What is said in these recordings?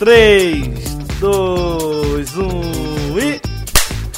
3, 2, 1 e.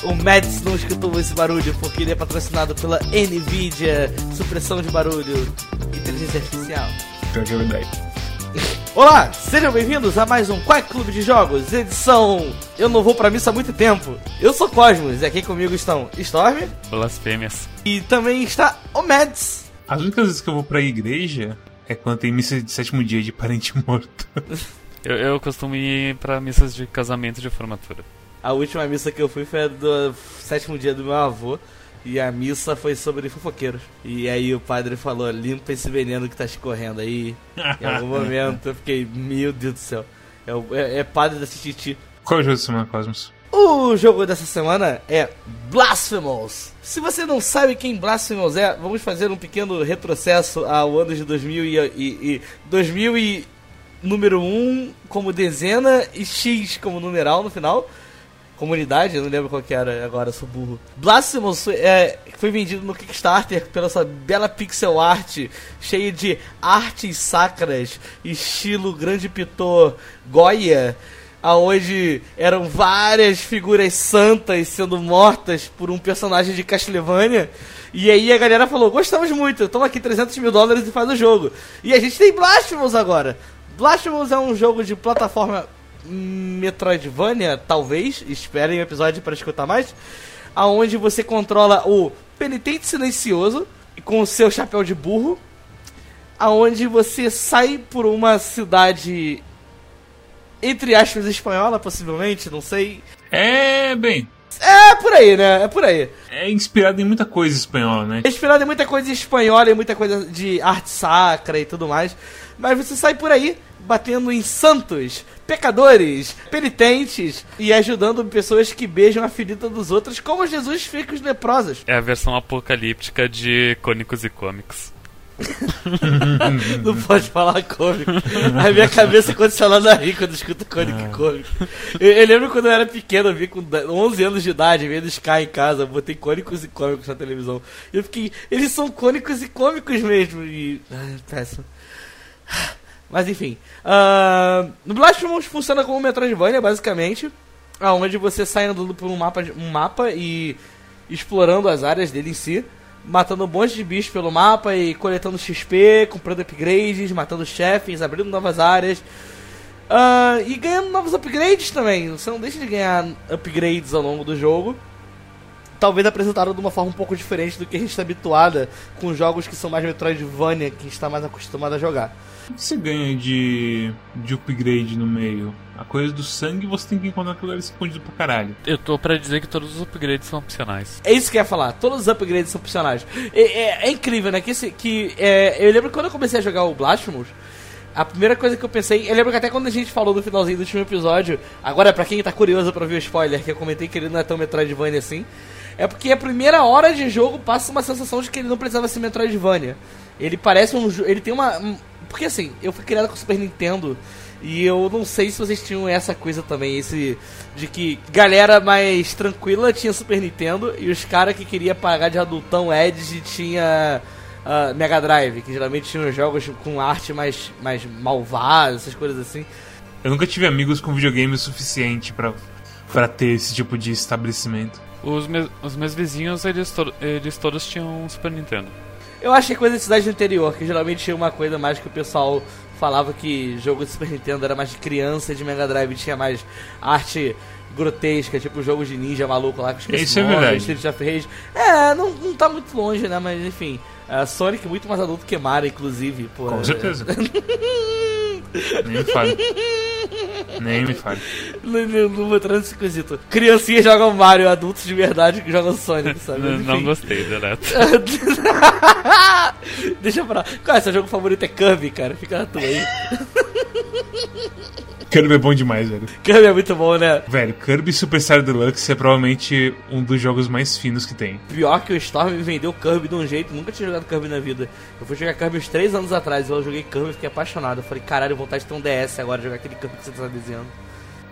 O Mads não escutou esse barulho porque ele é patrocinado pela Nvidia, supressão de barulho, inteligência artificial. É. Olá, sejam bem-vindos a mais um Quack Clube de Jogos, edição Eu não vou pra missa há muito tempo. Eu sou Cosmos e aqui comigo estão Storm Blasfêmias. e também está o Mads. As únicas vezes que eu vou pra igreja é quando tem missa de sétimo dia de parente morto. Eu, eu costumo ir pra missas de casamento e de formatura. A última missa que eu fui foi a do sétimo dia do meu avô. E a missa foi sobre fofoqueiros. E aí o padre falou: limpa esse veneno que tá escorrendo aí. em algum momento eu fiquei: meu Deus do céu. É, o- é, é padre da Tititi. Qual é o jogo da semana, Cosmos? O jogo dessa semana é Blasphemous. Se você não sabe quem Blasphemous é, vamos fazer um pequeno retrocesso ao ano de 2000 e, e, e 2000 e número 1 como dezena e X como numeral no final. Comunidade, eu não lembro qual que era agora, sou burro. Blasphemous é, foi vendido no Kickstarter pela sua bela pixel art, cheia de artes sacras, estilo grande pitor Goya, aonde eram várias figuras santas sendo mortas por um personagem de Castlevania. E aí a galera falou, gostamos muito, toma aqui 300 mil dólares e faz o jogo. E a gente tem Blasphemous agora. Blasphemous é um jogo de plataforma Metroidvania, talvez, esperem o episódio para escutar mais, aonde você controla o penitente silencioso com o seu chapéu de burro, aonde você sai por uma cidade entre aspas espanhola, possivelmente, não sei. É, bem, É por aí, né? É por aí. é inspirado em muita coisa espanhola, né? É inspirado em muita coisa espanhola e muita coisa de arte sacra e tudo mais. Mas você sai por aí batendo em santos, pecadores, penitentes e ajudando pessoas que beijam a ferida dos outros, como Jesus fez com os leprosos. É a versão apocalíptica de Cônicos e Cômicos. Não pode falar cômico. A minha cabeça condiciona a rir quando escuta cômico e cômico. Eu, eu lembro quando eu era pequeno, eu vi com 11 anos de idade, vendo Sky em casa, botei cônicos e cômicos na televisão. E eu fiquei, eles são cônicos e cômicos mesmo. E. Ai, péssimo. Mas enfim. ah, no Blasphemous funciona como Metroidvania, basicamente. Onde você sai andando por um mapa, um mapa e explorando as áreas dele em si. Matando um monte de bichos pelo mapa e coletando XP, comprando upgrades, matando chefes, abrindo novas áreas. Ah, e ganhando novos upgrades também. Você não deixa de ganhar upgrades ao longo do jogo. Talvez apresentado de uma forma um pouco diferente do que a gente está habituada com jogos que são mais Metroidvania, que a gente está mais acostumado a jogar. O que você ganha de, de upgrade no meio? A coisa do sangue você tem que encontrar aquilo ali escondido pra caralho. Eu tô pra dizer que todos os upgrades são opcionais. É isso que eu ia falar. Todos os upgrades são opcionais. É, é- é incrível, né? Que, esse, que é, eu lembro que quando eu comecei a jogar o Blasphemous, a primeira coisa que eu pensei, eu lembro que até quando a gente falou no finalzinho do último episódio, agora pra quem tá curioso pra ver o spoiler, que eu comentei que ele não é tão Metroidvania assim, é porque a primeira hora de jogo passa uma sensação de que ele não precisava ser Metroidvania. Ele parece um ele tem uma um- porque assim, eu fui criado com o Super Nintendo e eu não sei se vocês tinham essa coisa também, esse de que galera mais tranquila tinha Super Nintendo e os caras que queria pagar de adultão Edge tinha ah, Mega Drive, que geralmente tinham jogos com arte mais, mais malvada, essas coisas assim. Eu nunca tive amigos com videogame o suficiente pra, pra ter esse tipo de estabelecimento. Os, me- os meus vizinhos, eles, to- eles todos tinham Super Nintendo. Eu acho que é coisa de cidade do interior, que geralmente tinha uma coisa mais que o pessoal falava que jogo de Super Nintendo era mais de criança e de Mega Drive tinha mais arte grotesca, tipo jogos de ninja maluco lá que esqueci Isso é nome, verdade. Street of Rage. É, não, não tá muito longe, né? Mas enfim. A Sonic muito mais adulto que Mario, inclusive. Pô, Com é- certeza. Nem me fale. Nem me fale. Não, não, não vou entrar nesse quesito. Criancinhas jogam Mario, adultos de verdade que jogam Sonic, sabe? Não enfim. gostei, deleto. Deixa pra lá. Qual é seu jogo favorito? É Kirby, cara. Fica na tua aí. Kirby é bom demais, velho. Kirby é muito bom, né? Velho, Kirby Superstar Deluxe é provavelmente um dos jogos mais finos que tem. Pior que o Storm me vendeu Kirby de um jeito, nunca tinha jogado Kirby na vida. Eu fui jogar Kirby uns 3 anos atrás, eu joguei Kirby e fiquei apaixonado. Eu falei, caralho, vontade de ter um DS agora, jogar aquele Kirby que você tá desenhando.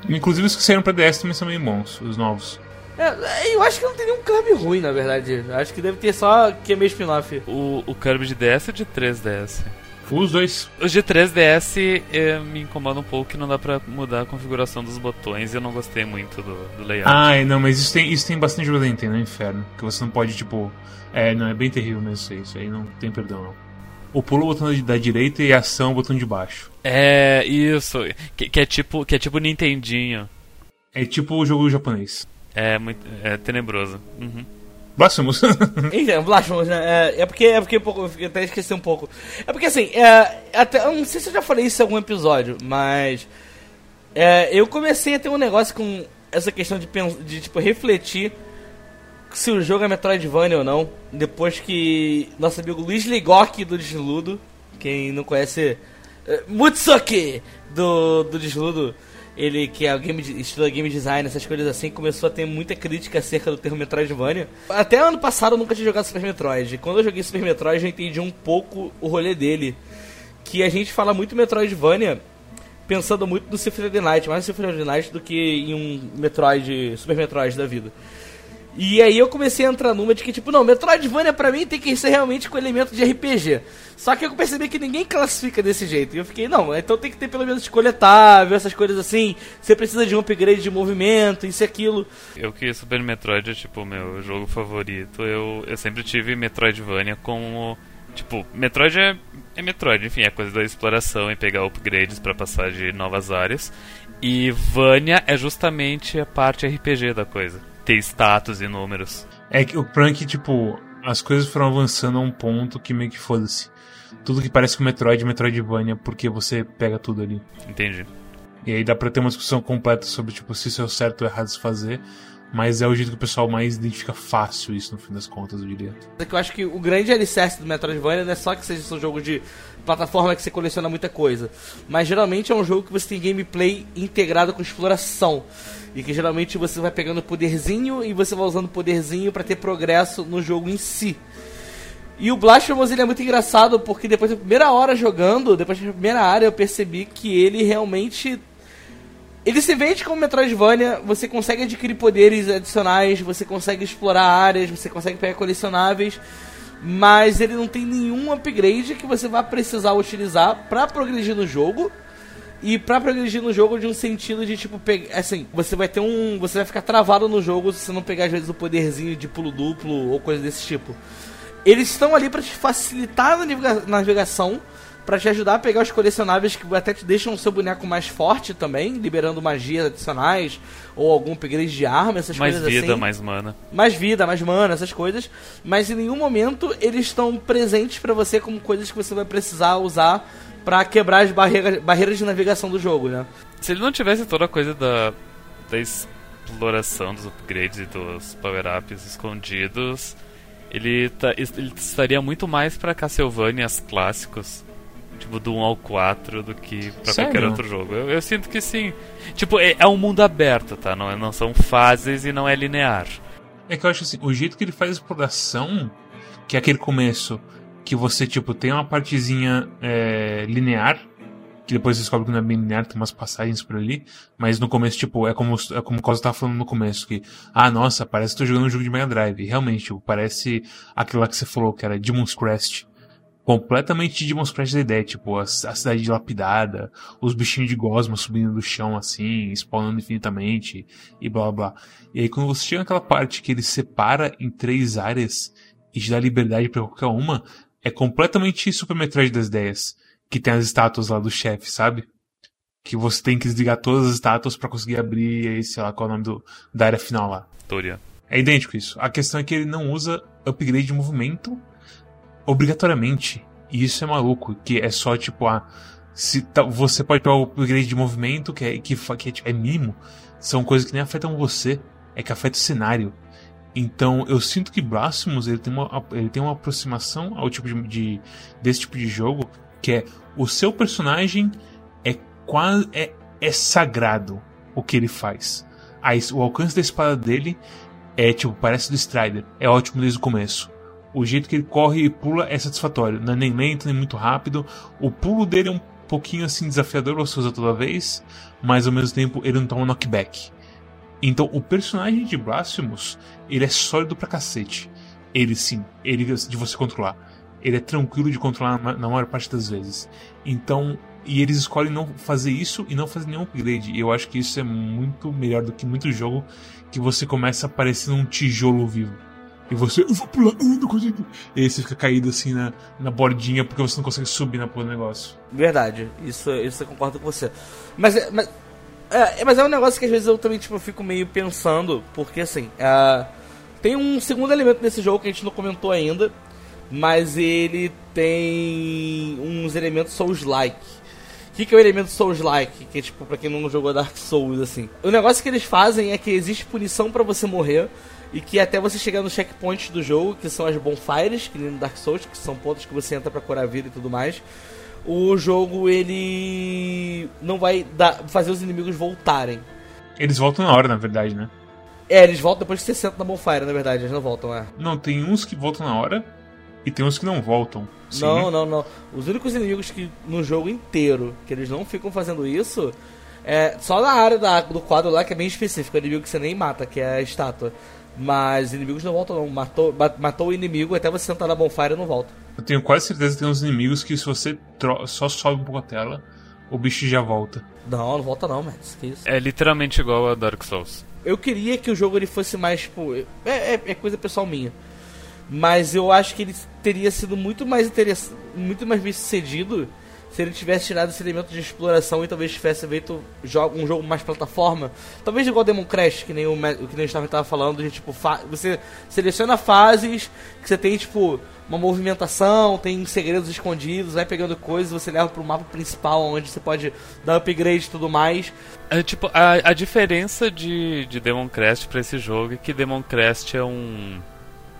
Inclusive os que saíram pra DS também são bem bons, os novos. É, eu acho que não tem nenhum Kirby ruim, na verdade. Eu acho que deve ter só que é meio spin-off. O, o Kirby de DS é de 3DS. Os dois. Os de 3DS eh, me incomoda um pouco que não dá pra mudar a configuração dos botões e eu não gostei muito do, do layout. Ah, é, não, mas isso tem, isso tem bastante jogo da Nintendo, é um inferno. Que você não pode, tipo. É, não, é bem terrível mesmo isso aí. Isso aí não tem perdão, não. O pulo é o botão da direita e a ação é o botão de baixo. É, isso. Que, que é tipo que é tipo Nintendinho. É tipo o jogo japonês. É muito é tenebroso. Uhum. Blasphemous. Então, Blasphemous, né? É, é porque, é porque um pouco, eu até esqueci um pouco. É porque assim, é, até, eu não sei se eu já falei isso em algum episódio, mas é, eu comecei a ter um negócio com essa questão de, de tipo, refletir se o jogo é Metroidvania ou não. Depois que nosso amigo Luiz Ligok do Desludo, quem não conhece, Mutsuki do, do Desludo, ele que é o game, estuda game design, essas coisas assim, começou a ter muita crítica acerca do termo Metroidvania. Até ano passado eu nunca tinha jogado Super Metroid. Quando eu joguei Super Metroid eu entendi um pouco o rolê dele. Que a gente fala muito Metroidvania pensando muito no Symphony of the Night, mais no Symphony of the Night do que em um Metroid, Super Metroid da vida. E aí eu comecei a entrar numa de que, tipo, não, Metroidvania pra mim tem que ser realmente com elemento de RPG. Só que eu percebi que ninguém classifica desse jeito. E eu fiquei, não, então tem que ter pelo menos coletável, essas coisas assim. Você precisa de um upgrade de movimento, isso e aquilo. Eu que Super Metroid é, tipo, meu jogo favorito. Eu, eu sempre tive Metroidvania como... Tipo, Metroid é, é Metroid, enfim, é coisa da exploração e pegar upgrades para passar de novas áreas. E Vania é justamente a parte RPG da coisa ter status e números. É que o prank, tipo, as coisas foram avançando a um ponto que meio que foda-se. Tudo que parece com Metroid, Metroidvania, porque você pega tudo ali. Entendi. E aí dá pra ter uma discussão completa sobre, tipo, se isso é o certo ou errado de se fazer. Mas é o jeito que o pessoal mais identifica fácil isso, no fim das contas, eu diria. É que eu acho que o grande alicerce do Metroidvania não é só que seja um jogo de plataforma que você coleciona muita coisa. Mas geralmente é um jogo que você tem gameplay integrado com exploração. E que geralmente você vai pegando poderzinho e você vai usando poderzinho para ter progresso no jogo em si. E o Blasphemous ele é muito engraçado porque depois da primeira hora jogando, depois da primeira área, eu percebi que ele realmente. Ele se vende como Metroidvania, você consegue adquirir poderes adicionais, você consegue explorar áreas, você consegue pegar colecionáveis, mas ele não tem nenhum upgrade que você vai precisar utilizar para progredir no jogo. E pra progredir no jogo de um sentido de tipo, pegar. Assim, você vai ter um. Você vai ficar travado no jogo se você não pegar às vezes o poderzinho de pulo duplo ou coisa desse tipo. Eles estão ali para te facilitar na navegação, para te ajudar a pegar os colecionáveis que até te deixam o seu boneco mais forte também, liberando magias adicionais ou algum upgrade de arma, essas mais coisas vida, assim. Mais mana, mais vida, mais mana, essas coisas. Mas em nenhum momento eles estão presentes para você como coisas que você vai precisar usar para quebrar as barreiras, barreiras de navegação do jogo, né? Se ele não tivesse toda a coisa da, da exploração dos upgrades e dos power-ups escondidos, ele, tá, ele estaria muito mais para Castlevanias clássicos, tipo do 1 ao 4, do que pra Sério? qualquer outro jogo. Eu, eu, sinto que sim. Tipo, é, é um mundo aberto, tá? Não, não são fases e não é linear. É que eu acho assim, o jeito que ele faz a exploração, que é aquele começo que você, tipo, tem uma partezinha é, linear, que depois você descobre que não é bem linear, tem umas passagens por ali, mas no começo, tipo, é como, é como o Cosa tava falando no começo, que, ah, nossa, parece que tô jogando um jogo de Mega Drive. Realmente, tipo, parece aquilo lá que você falou, que era Demon's Crest. Completamente Demon's Crest da ideia, tipo, a, a cidade dilapidada, os bichinhos de gosma subindo do chão assim, spawnando infinitamente, e blá blá. E aí quando você chega naquela parte que ele separa em três áreas e te dá liberdade para qualquer uma, é completamente Super Metroid das ideias. Que tem as estátuas lá do chefe, sabe? Que você tem que desligar todas as estátuas para conseguir abrir, aí, sei lá, qual é o nome do, da área final lá. Toria. É idêntico isso. A questão é que ele não usa upgrade de movimento obrigatoriamente. E isso é maluco, que é só tipo, ah, se tá, você pode pegar o upgrade de movimento, que é, que, que é, tipo, é mínimo, são coisas que nem afetam você, é que afeta o cenário. Então eu sinto que Blasphemous ele tem uma, ele tem uma aproximação ao tipo de, de, desse tipo de jogo que é o seu personagem é quase é, é sagrado o que ele faz. Aí, o alcance da espada dele é tipo parece do Strider, é ótimo desde o começo. O jeito que ele corre e pula é satisfatório, não é nem lento nem muito rápido. O pulo dele é um pouquinho assim desafiador você usa toda vez, mas ao mesmo tempo ele não toma knockback. Então, o personagem de Blasphemous, ele é sólido pra cacete. Ele sim, ele de você controlar. ele é tranquilo de controlar na maior parte das vezes. Então, e eles escolhem não fazer isso e não fazer nenhum upgrade. E eu acho que isso é muito melhor do que muito jogo que você começa a parecer um tijolo vivo. E você, eu vou pular, eu não consigo. E aí você fica caído assim na, na bordinha porque você não consegue subir na porra do negócio. Verdade, isso, isso eu concordo com você. Mas, é, mas, é, mas é um negócio que às vezes eu também tipo, fico meio pensando, porque assim, uh, tem um segundo elemento nesse jogo que a gente não comentou ainda, mas ele tem uns elementos Souls-like. O que, que é o elemento Souls-like? Que é tipo, pra quem não jogou Dark Souls, assim. O negócio que eles fazem é que existe punição para você morrer e que até você chegar no checkpoint do jogo, que são as bonfires, que nem no Dark Souls, que são pontos que você entra para curar a vida e tudo mais, o jogo ele não vai dar, fazer os inimigos voltarem. Eles voltam na hora, na verdade, né? É, eles voltam depois que você senta na bonfire, na verdade, eles não voltam, é. Não, tem uns que voltam na hora e tem uns que não voltam. Sim. Não, não, não. Os únicos inimigos que no jogo inteiro que eles não ficam fazendo isso é só na área da, do quadro lá que é bem específico, é o inimigo que você nem mata, que é a estátua. Mas inimigos não voltam não. Matou, matou o inimigo, até você sentar na bonfire não volta. Eu tenho quase certeza que tem uns inimigos que se você só sobe um pouco a tela, o bicho já volta. Não, não volta não, mas que isso. É literalmente igual a Dark Souls. Eu queria que o jogo ele fosse mais, tipo. É, é, é coisa pessoal minha. Mas eu acho que ele teria sido muito mais interessante, muito mais bem sucedido se ele tivesse tirado esse elemento de exploração e talvez tivesse feito um jogo mais plataforma. Talvez igual Demon Crash, que nem o que nem a estava falando, de tipo, você seleciona fases que você tem tipo uma movimentação, tem segredos escondidos, vai pegando coisas, você leva pro mapa principal onde você pode dar upgrade e tudo mais. É, tipo, a, a diferença de, de Demon Crest para esse jogo é que Demon Crest é um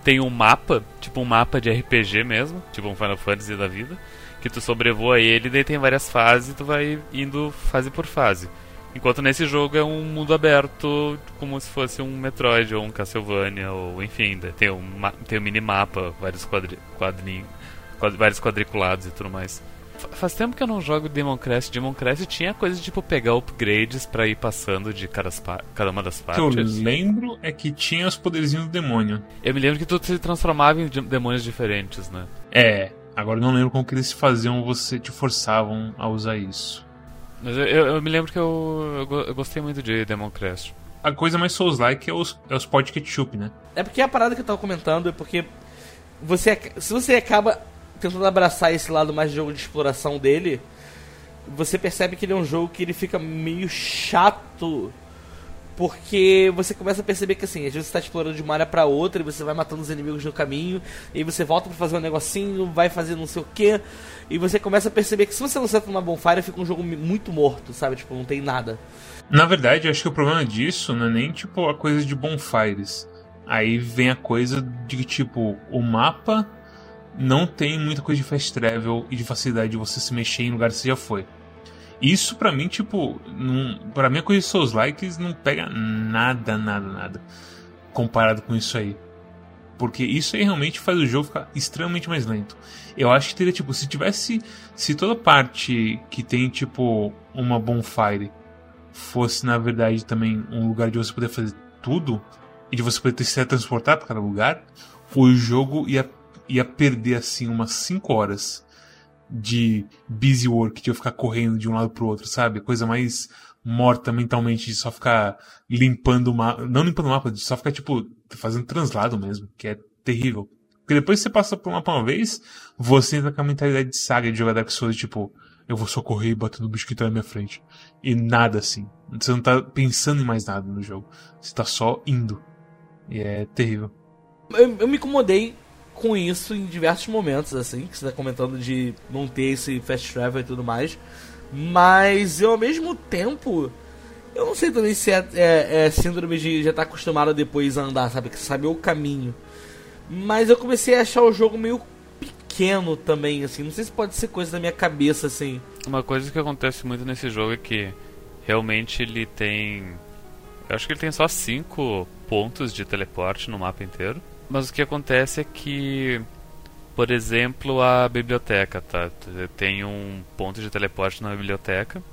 tem um mapa, tipo um mapa de RPG mesmo, tipo um Final Fantasy da vida que tu sobrevoa ele, daí tem várias fases e tu vai indo fase por fase. Enquanto nesse jogo é um mundo aberto, como se fosse um Metroid ou um Castlevania, ou enfim, tem um, tem um minimapa, vários quadri, quadrinhos, quadri, vários quadriculados e tudo mais. Faz tempo que eu não jogo Demon Crest. Demon Crest tinha coisa de tipo pegar upgrades para ir passando de cada, cada uma das partes. O que eu lembro é que tinha os poderzinhos do demônio. Eu me lembro que tu se transformava em demônios diferentes, né? É, Agora eu não lembro como que eles faziam, você te forçavam a usar isso. Mas eu, eu, me lembro que eu, eu, eu, gostei muito de Demon Crest. A coisa mais Souls-like é os, é os pó de ketchup, né? É porque a parada que eu tava comentando é porque você, se você acaba tentando abraçar esse lado mais de jogo de exploração dele, você percebe que ele é um jogo que ele fica meio chato porque você começa a perceber que assim, às vezes você está explorando de uma área para outra e você vai matando os inimigos no caminho, e você volta para fazer um negocinho, vai fazer não sei o que, e você começa a perceber que se você não senta numa bonfire, fica um jogo muito morto, sabe? Tipo, não tem nada. Na verdade, eu acho que o problema disso não é nem tipo a coisa de bonfires. Aí vem a coisa de que, tipo, o mapa não tem muita coisa de fast travel e de facilidade de você se mexer em lugares que você já foi. Isso para mim, tipo, pra mim a coisa Souls Likes não pega nada, nada, nada comparado com isso aí. Porque isso aí realmente faz o jogo ficar extremamente mais lento. Eu acho que teria, tipo, se tivesse. Se toda parte que tem, tipo, uma bonfire fosse, na verdade, também um lugar de você poder fazer tudo, e de você poder se transportar para cada lugar, o jogo ia, ia perder, assim, umas 5 horas de busy work, de eu ficar correndo de um lado pro outro, sabe? Coisa mais morta mentalmente de só ficar limpando o mapa. Não limpando o mapa, de só ficar, tipo, fazendo translado mesmo, que é terrível. Porque depois que você passa por um mapa uma vez, você entra com a mentalidade de saga de jogar Dark Souls, tipo, eu vou só correr e bater no bicho que tá na minha frente. E nada assim. Você não tá pensando em mais nada no jogo. Você tá só indo. E é terrível. Eu, eu me incomodei com isso em diversos momentos, assim, que você tá comentando de não ter esse fast travel e tudo mais. Mas eu ao mesmo tempo. Eu não sei também se é, é, é síndrome de já estar tá acostumado depois a andar, sabe? Que saber o caminho. Mas eu comecei a achar o jogo meio pequeno também, assim. Não sei se pode ser coisa da minha cabeça, assim. Uma coisa que acontece muito nesse jogo é que realmente ele tem. Eu acho que ele tem só cinco pontos de teleporte no mapa inteiro. Mas o que acontece é que, por exemplo, a biblioteca, tá? Tem um ponto de teleporte na biblioteca.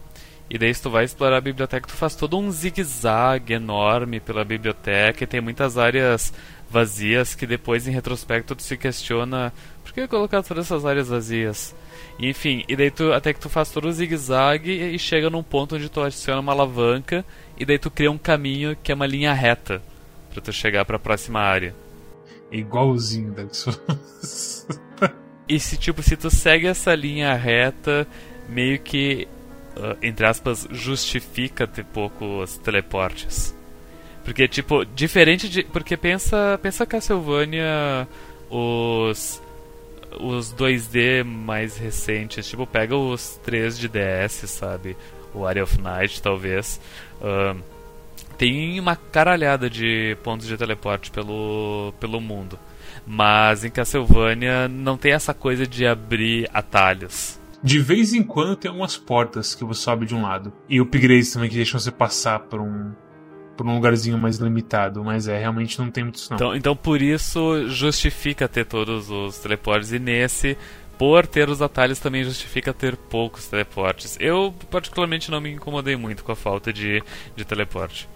E daí se tu vai explorar a biblioteca, tu faz todo um zigue-zague enorme pela biblioteca e tem muitas áreas vazias que depois em retrospecto tu se questiona por que colocar todas essas áreas vazias. Enfim, e daí tu, até que tu faz todo o zigue-zague e chega num ponto onde tu adiciona uma alavanca e daí tu cria um caminho que é uma linha reta para tu chegar para a próxima área. Igualzinho Dark Souls. e se tipo, se tu segue essa linha reta, meio que uh, entre aspas justifica ter poucos teleportes. Porque tipo, diferente de, porque pensa, pensa Castlevania os os 2D mais recentes, tipo, pega os 3 de DS, sabe? O Area of Night, talvez. Uh, tem uma caralhada de pontos de teleporte pelo, pelo mundo. Mas em Castlevania não tem essa coisa de abrir atalhos. De vez em quando tem algumas portas que você sobe de um lado. E upgrades também que deixam você passar por um, por um lugarzinho mais limitado, mas é, realmente não tem muitos não. Então, então por isso justifica ter todos os teleportes e nesse por ter os atalhos também justifica ter poucos teleportes. Eu particularmente não me incomodei muito com a falta de, de teleporte.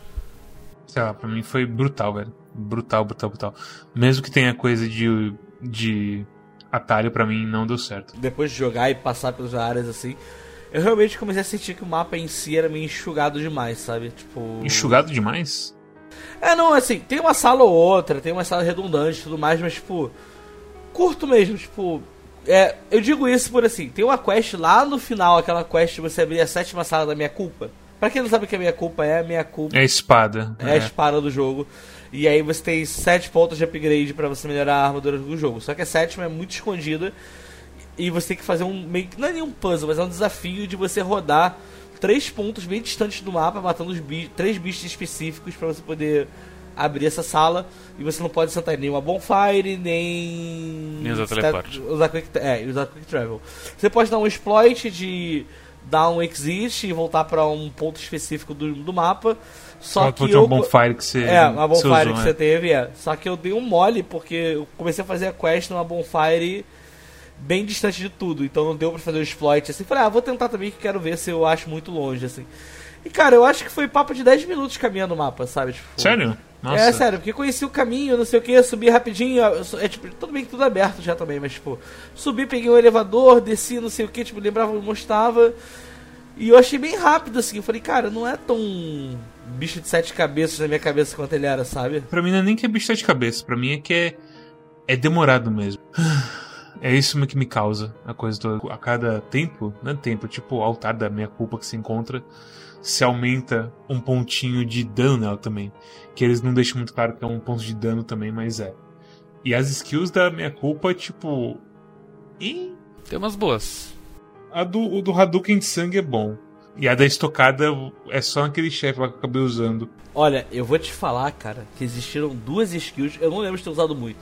Sei lá, pra mim foi brutal, velho. Brutal, brutal, brutal. Mesmo que tenha coisa de, de atalho, para mim não deu certo. Depois de jogar e passar pelas áreas assim, eu realmente comecei a sentir que o mapa em si era meio enxugado demais, sabe? Tipo. Enxugado demais? É, não, assim, tem uma sala ou outra, tem uma sala redundante e tudo mais, mas, tipo. Curto mesmo, tipo. É, eu digo isso por assim, tem uma quest lá no final, aquela quest de você abrir a sétima sala da minha culpa. Pra quem não sabe o que a minha culpa é, a minha culpa. É a espada. É, é. a espada do jogo. E aí você tem sete pontos de upgrade para você melhorar a armadura do jogo. Só que a sétima é muito escondida e você tem que fazer um meio não é nenhum puzzle, mas é um desafio de você rodar três pontos bem distantes do mapa, matando os bi três bichos específicos para você poder abrir essa sala e você não pode sentar em nenhuma bonfire, nem. Nem usar teleporte. Usar quick, é, usar quick travel. Você pode dar um exploit de dar um exit e voltar para um ponto específico do, do mapa. Só Só que eu, uma bonfire que você É, uma bonfire usou, que né? você teve, é. Só que eu dei um mole porque eu comecei a fazer a quest numa bonfire bem distante de tudo, então não deu pra fazer o exploit assim. Falei, ah, vou tentar também que quero ver se eu acho muito longe, assim. E cara, eu acho que foi papo de 10 minutos caminhando o mapa, sabe? Tipo, Sério? Nossa. É sério, porque conheci o caminho, não sei o que, subi rapidinho, é tipo, tudo bem que tudo aberto já também, mas tipo, subi, peguei um elevador, desci, não sei o que, tipo, lembrava onde mostrava. E eu achei bem rápido assim, eu falei, cara, não é tão bicho de sete cabeças na minha cabeça quanto ele era, sabe? Pra mim não é nem que é bicho de cabeça, pra mim é que é, é demorado mesmo. É isso que me causa a coisa toda. A cada tempo, não é tempo, tipo o altar da minha culpa que se encontra, se aumenta um pontinho de dano nela também. Que eles não deixam muito claro que é um ponto de dano também, mas é. E as skills da minha culpa, tipo. E Tem umas boas. a do, o do Hadouken de sangue é bom. E a da estocada é só aquele chefe lá que eu acabei usando. Olha, eu vou te falar, cara, que existiram duas skills, eu não lembro de ter usado muito.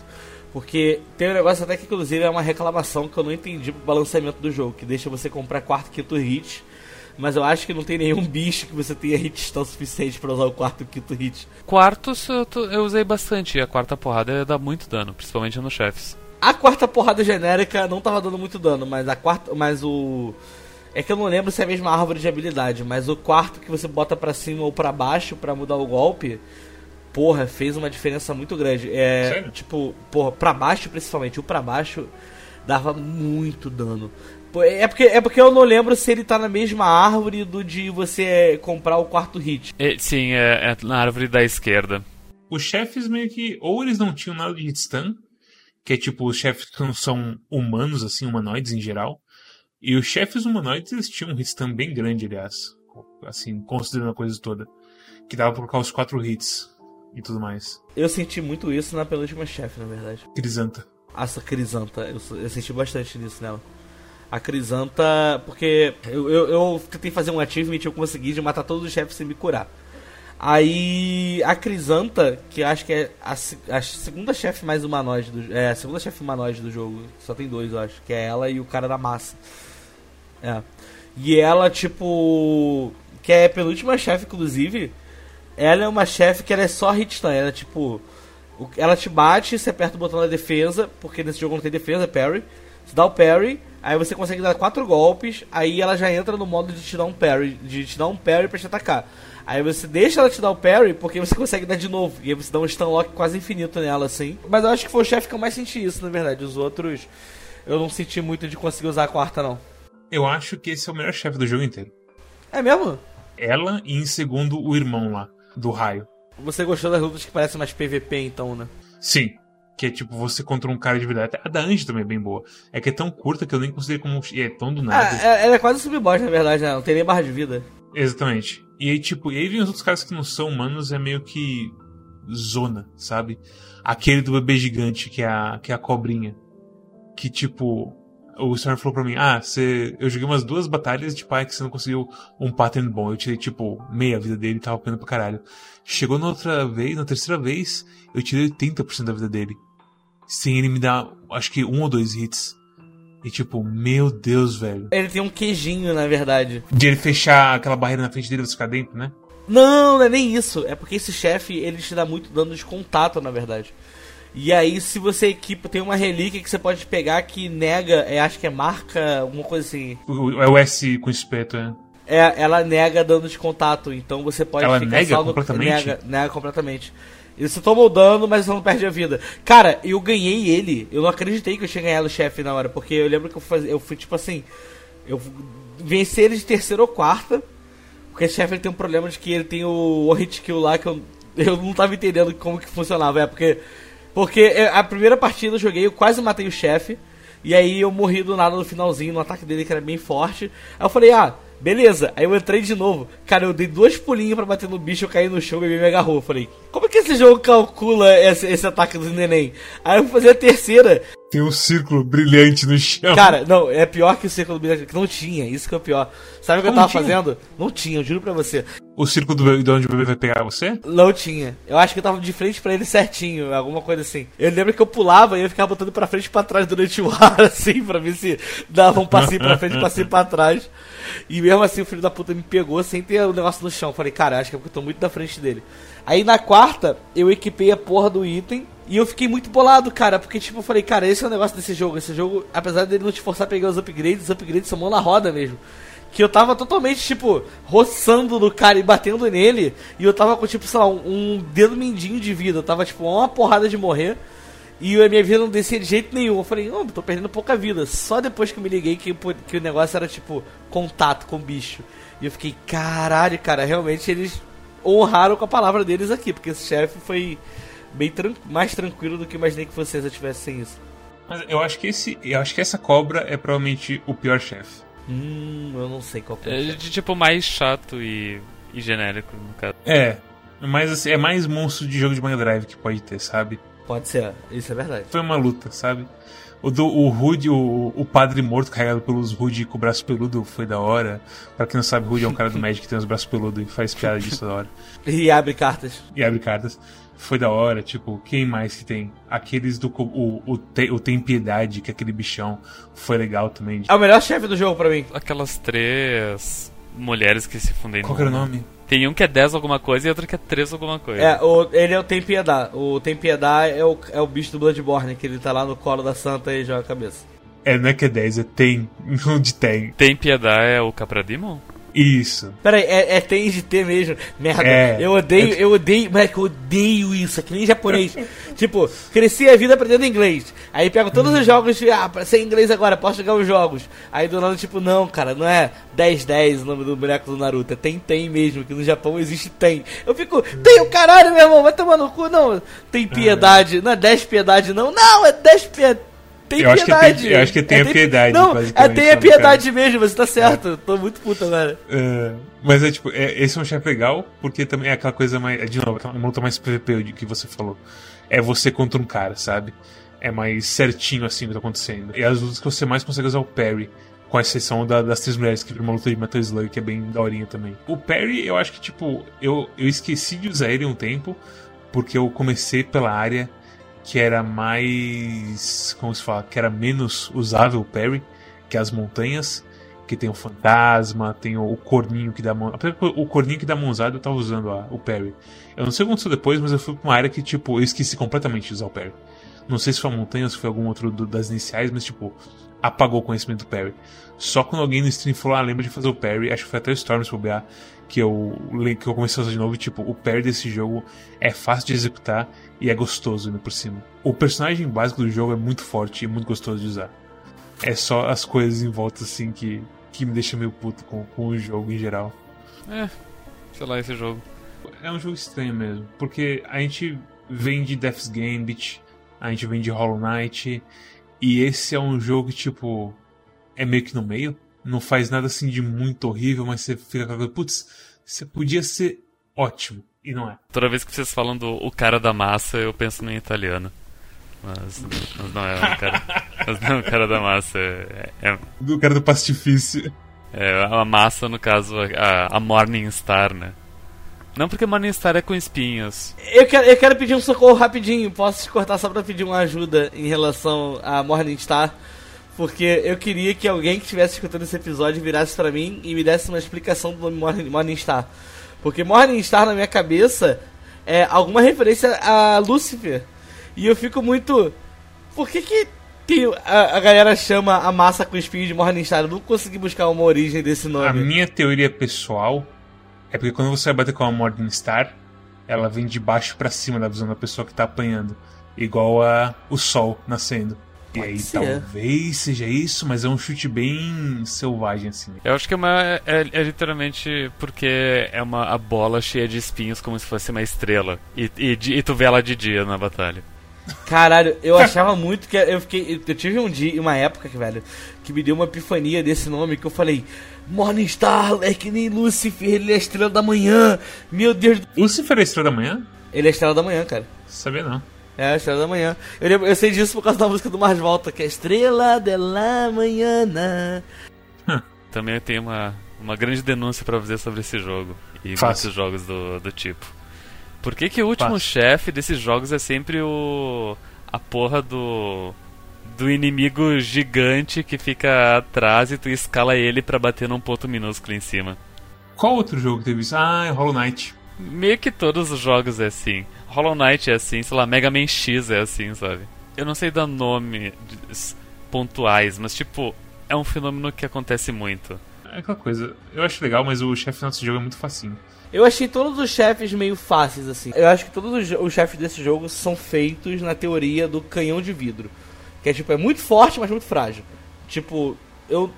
Porque tem um negócio até que inclusive é uma reclamação que eu não entendi pro balanceamento do jogo, que deixa você comprar quarto, quinto hit. Mas eu acho que não tem nenhum bicho que você tenha hits tão suficiente pra usar o quarto e quinto hit. Quartos eu, tô- eu usei bastante, e a quarta porrada dá muito dano, principalmente nos chefes. A quarta porrada genérica não tava dando muito dano, mas a quarta. Mas o. É que eu não lembro se é a mesma árvore de habilidade, mas o quarto que você bota pra cima ou pra baixo pra mudar o golpe. Porra, fez uma diferença muito grande. É. Sério? Tipo, porra, pra baixo principalmente, o pra baixo dava muito dano. Pô, É porque, é porque eu não lembro se ele tá na mesma árvore do de você comprar o quarto hit. E, sim, é, é na árvore da esquerda. Os chefes meio que. Ou eles não tinham nada de hitstun, que é tipo, os chefes que não são humanos, assim, humanoides em geral. E os chefes humanoides, eles tinham um hitstun bem grande, aliás. Assim, considerando a coisa toda. Que dava pra colocar os quatro hits e tudo mais. Eu senti muito isso na penúltima chefe, na verdade. Crisanta. Essa Crisanta, eu, eu senti bastante nisso nela. A Crisanta, porque eu, eu, eu tentei fazer um achievement e eu consegui de matar todos os chefes sem me curar. Aí a Crisanta, que acho que é a, a segunda chefe mais humanoide do é a segunda chefe humanoide do jogo, só tem dois, eu acho, que é ela e o cara da massa. É. E ela tipo que é a penúltima chefe inclusive, ela é uma chefe que ela é só hit stun, ela é tipo ela te bate, você aperta o botão da defesa, porque nesse jogo não tem defesa, é parry. Você dá o parry, Aí você consegue dar quatro golpes, aí ela já entra no modo de te dar um parry, de te dar um parry pra te atacar. Aí você deixa ela te dar o parry, porque você consegue dar de novo. E aí você dá um stun lock quase infinito nela, assim. Mas eu acho que foi o chefe que eu mais senti isso, na verdade. Os outros, eu não senti muito de conseguir usar a quarta, não. Eu acho que esse é o melhor chefe do jogo inteiro. É mesmo? Ela e em segundo o irmão lá, do raio. Você gostou das lutas que parecem mais PVP, então, né? Sim. Que é tipo você contra um cara de verdade. A da Angie também é bem boa. É que é tão curta que eu nem considero como. É tão do nada. Ah, é- ela é quase sub-boss, na verdade, né? Não tem nem barra de vida. Exatamente. E aí, tipo, e aí vem os outros caras que não são humanos, é meio que. zona, sabe? Aquele do bebê gigante, que é a, que é a cobrinha. Que, tipo. O Storm falou pra mim, ah, você. Eu joguei umas duas batalhas de pai que você não conseguiu um pattern bom. Eu tirei, tipo, meia vida dele e tava apanhando pra caralho. Chegou na outra vez, na terceira vez, eu tirei 80% da vida dele. Sem ele me dar, acho que um ou dois hits. E tipo, meu Deus, velho. Ele tem um queijinho, na verdade. De ele fechar aquela barreira na frente dele e você ficar dentro, né? Não, não é nem isso. É porque esse chefe, ele te dá muito dano de contato, na verdade. E aí, se você equipa, tem uma relíquia que você pode pegar que nega, é, acho que é marca, alguma coisa assim. É o S com espeto, é. É, ela nega dano de contato, então você pode Ela ficar nega no- completamente? Nega, nega completamente. E você toma dano, mas não perde a vida. Cara, eu ganhei ele. Eu não acreditei que eu tinha ganhado o chefe na hora, porque eu lembro que eu, eu fui tipo assim. Eu venci ele de terceira ou quarta. Porque esse chefe ele tem um problema de que ele tem o o hit kill lá que eu, eu não tava entendendo como que funcionava. É porque. Porque é, a primeira partida eu joguei, eu quase matei o chefe. E aí eu morri do nada no finalzinho, no ataque dele que era bem forte. Aí eu falei, ah, beleza. Aí eu entrei de novo. Cara, eu dei dois pulinhos pra bater no bicho, eu caí no chão e ele me agarrou. Falei, como é que esse jogo calcula esse, esse ataque do neném? Aí eu fui fazer a terceira. Tem um círculo brilhante no chão. Cara, não, é pior que o círculo do bilhete, que não tinha, isso que é o pior. Sabe o que eu Como tava tinha? fazendo? Não tinha, eu juro pra você. O círculo do bebê, de onde o bebê vai pegar você? Não tinha. Eu acho que eu tava de frente pra ele certinho, alguma coisa assim. Eu lembro que eu pulava e eu ficava botando pra frente e pra trás durante o ar, assim, pra ver se dava um passinho pra frente e um passinho pra trás. E mesmo assim o filho da puta me pegou sem ter o negócio no chão. Falei, cara, acho que é porque eu tô muito na frente dele. Aí na quarta, eu equipei a porra do item. E eu fiquei muito bolado, cara, porque tipo, eu falei, cara, esse é o negócio desse jogo. Esse jogo, apesar dele não te forçar a pegar os upgrades, os upgrades são mão na roda mesmo. Que eu tava totalmente, tipo, roçando no cara e batendo nele. E eu tava com, tipo, sei lá, um, dedo mindinho de vida. Eu tava, tipo, uma porrada de morrer. E a minha vida não descia de jeito nenhum. Eu falei, não, tô perdendo pouca vida. Só depois que eu me liguei que, que o negócio era, tipo, contato com o bicho. E eu fiquei, caralho, cara, realmente eles honraram com a palavra deles aqui. Porque esse chefe foi bem tran mais tranquilo do que eu imaginei que fosse se eu tivesse sem isso. Mas eu acho que esse. Eu acho que essa cobra é provavelmente o pior chefe. Hum, eu não sei qual que É é. de tipo mais chato e, e genérico, no caso. É. Mas assim, é mais monstro de jogo de Mega Drive que pode ter, sabe? Pode ser, isso é verdade. Foi uma luta, sabe? O do o Rude, o, o padre morto carregado pelos Rude com o braço peludo foi da hora. Pra quem não sabe, Rude é um cara do Magic que tem os braços peludos e faz piada disso da hora. E abre cartas. E abre cartas. Foi da hora, tipo, quem mais que tem? Aqueles do. O, o, te, o Tem Piedade, que é aquele bichão. Foi legal também. É o melhor chefe do jogo pra mim. Aquelas três mulheres que se fundem Qual no que era o nome? Tem um que é 10 alguma coisa e outro que é 3 alguma coisa. É, o, ele é o Tem Piedade. O Tem Piedade é o, é o bicho do Bloodborne, que ele tá lá no colo da santa e joga a cabeça. É, não é que é 10, é Tem. Onde tem. Tem piedade é o Caprademon? Isso. Pera aí, é, é tem de ter mesmo. Merda, É. eu odeio, eu odeio, moleque, eu odeio isso, é que nem japonês. tipo, cresci a vida aprendendo inglês. Aí pego todos os jogos, ah, pra ser inglês agora, posso jogar os jogos. Aí do nada, tipo, não, cara, não é 1010 o nome do boneco do Naruto, é tem tem mesmo, que no Japão existe tem. Eu fico, tem o caralho, meu irmão, vai tomar no cu, não. Tem piedade, não é 10 piedade, não, não, é 10 piedade. Tem Eu acho que é piedade. tem- eu acho que é tem a piedade, Não, é tem a piedade mesmo, você tá certo. Tô muito puto agora. É, mas é tipo, é, esse é um chefe legal, porque também é aquela coisa mais. é, De novo, uma luta mais PVP que você falou. É você contra um cara, sabe? É mais certinho assim o que tá acontecendo. E as lutas que você mais consegue usar o parry. Com exceção da- das três mulheres que uma luta de Metal Slug, que é bem daorinha também. O parry, eu acho que, tipo, eu, eu esqueci de usar ele um tempo, porque eu comecei pela área que era mais. Como se fala? Que era menos usável o parry, que as montanhas que tem o fantasma, tem o, corninho que dá mão. Que o corninho que dá mãozada eu tava usando a- o parry. Eu não sei o que aconteceu depois, mas eu fui pra uma área que, tipo, eu esqueci completamente de usar o parry. Não sei se foi a montanha ou se foi algum outro do, das iniciais, mas tipo, apagou o conhecimento do parry. Só quando alguém no stream falou, ah, lembra de fazer o parry, acho que foi até o Storm se bobear, que eu, que eu comecei a usar de novo, tipo, o parry desse jogo é fácil de executar e é gostoso ainda por cima. O personagem básico do jogo é muito forte e muito gostoso de usar. É só as coisas em volta, assim, que, que me deixa meio puto com, com o jogo em geral. É, sei lá, esse jogo. É um jogo estranho mesmo, porque a gente vem de Death's Gambit, a gente vem de Hollow Knight, e esse é um jogo que, tipo, é meio que no meio. Não faz nada assim de muito horrível, mas você fica com putz, você podia ser ótimo. E não é. Toda vez que vocês falam do o cara da massa, eu penso no italiano. Mas, mas não é o cara. mas não é o cara da massa. É, é, Do cara do pastifício. é a massa, no caso, a, a Morning Star, né? Não porque Morning Star é com espinhos. Eu quero, eu quero pedir um socorro rapidinho. Posso te cortar só pra pedir uma ajuda em relação a Morningstar? Porque eu queria que alguém que estivesse escutando esse episódio virasse pra mim e me desse uma explicação do nome Morning- Morningstar. Porque Morningstar na minha cabeça é alguma referência a Lucifer. E eu fico muito. Por que que a, a galera chama a massa com espinho de Morningstar? Eu não consegui buscar uma origem desse A nome. minha teoria pessoal é porque quando você vai bater com a Morning Star, ela vem de baixo pra cima da visão da pessoa que tá apanhando. Igual a o sol nascendo. E Pode aí ser. talvez seja isso, mas é um chute bem selvagem, assim. Eu acho que é, uma, é, é literalmente porque é uma a bola cheia de espinhos como se fosse uma estrela. E, e, de- e tu vê ela de dia na batalha. Caralho, eu achava muito que. Eu fiquei. Eu tive um dia, uma época, que, velho, que me deu uma epifania desse nome que eu falei. Morningstar é que nem Lucifer, ele é a estrela da manhã. Meu Deus do... Lucifer é a estrela da manhã? Ele é a estrela da manhã, cara. Sabia não. É a estrela da manhã. Eu, lembro- eu sei disso por causa da música do Mars Volta, que é Estrela de la Manhã. Também tem uma, uma grande denúncia pra fazer sobre esse jogo. E Fácil. muitos jogos do, do tipo. Por que, que o último Fácil. chefe desses jogos é sempre o. a porra do. do inimigo gigante que fica atrás e tu escala ele pra bater num ponto minúsculo em cima? Qual outro jogo teve isso? Ah, é Hollow Knight. Meio que todos os jogos é assim. Hollow Knight é assim, sei lá, Mega Man X é assim, sabe? Eu não sei dar nome de- pontuais, mas tipo, é um fenômeno que acontece muito. É aquela coisa. Eu acho legal, mas o chefe final desse jogo é muito facinho. Eu achei todos os chefes meio fáceis, assim. Eu acho que todos os, os chefes desse jogo são feitos na teoria do canhão de vidro. Que é tipo, é muito forte, mas muito frágil. Tipo, eu.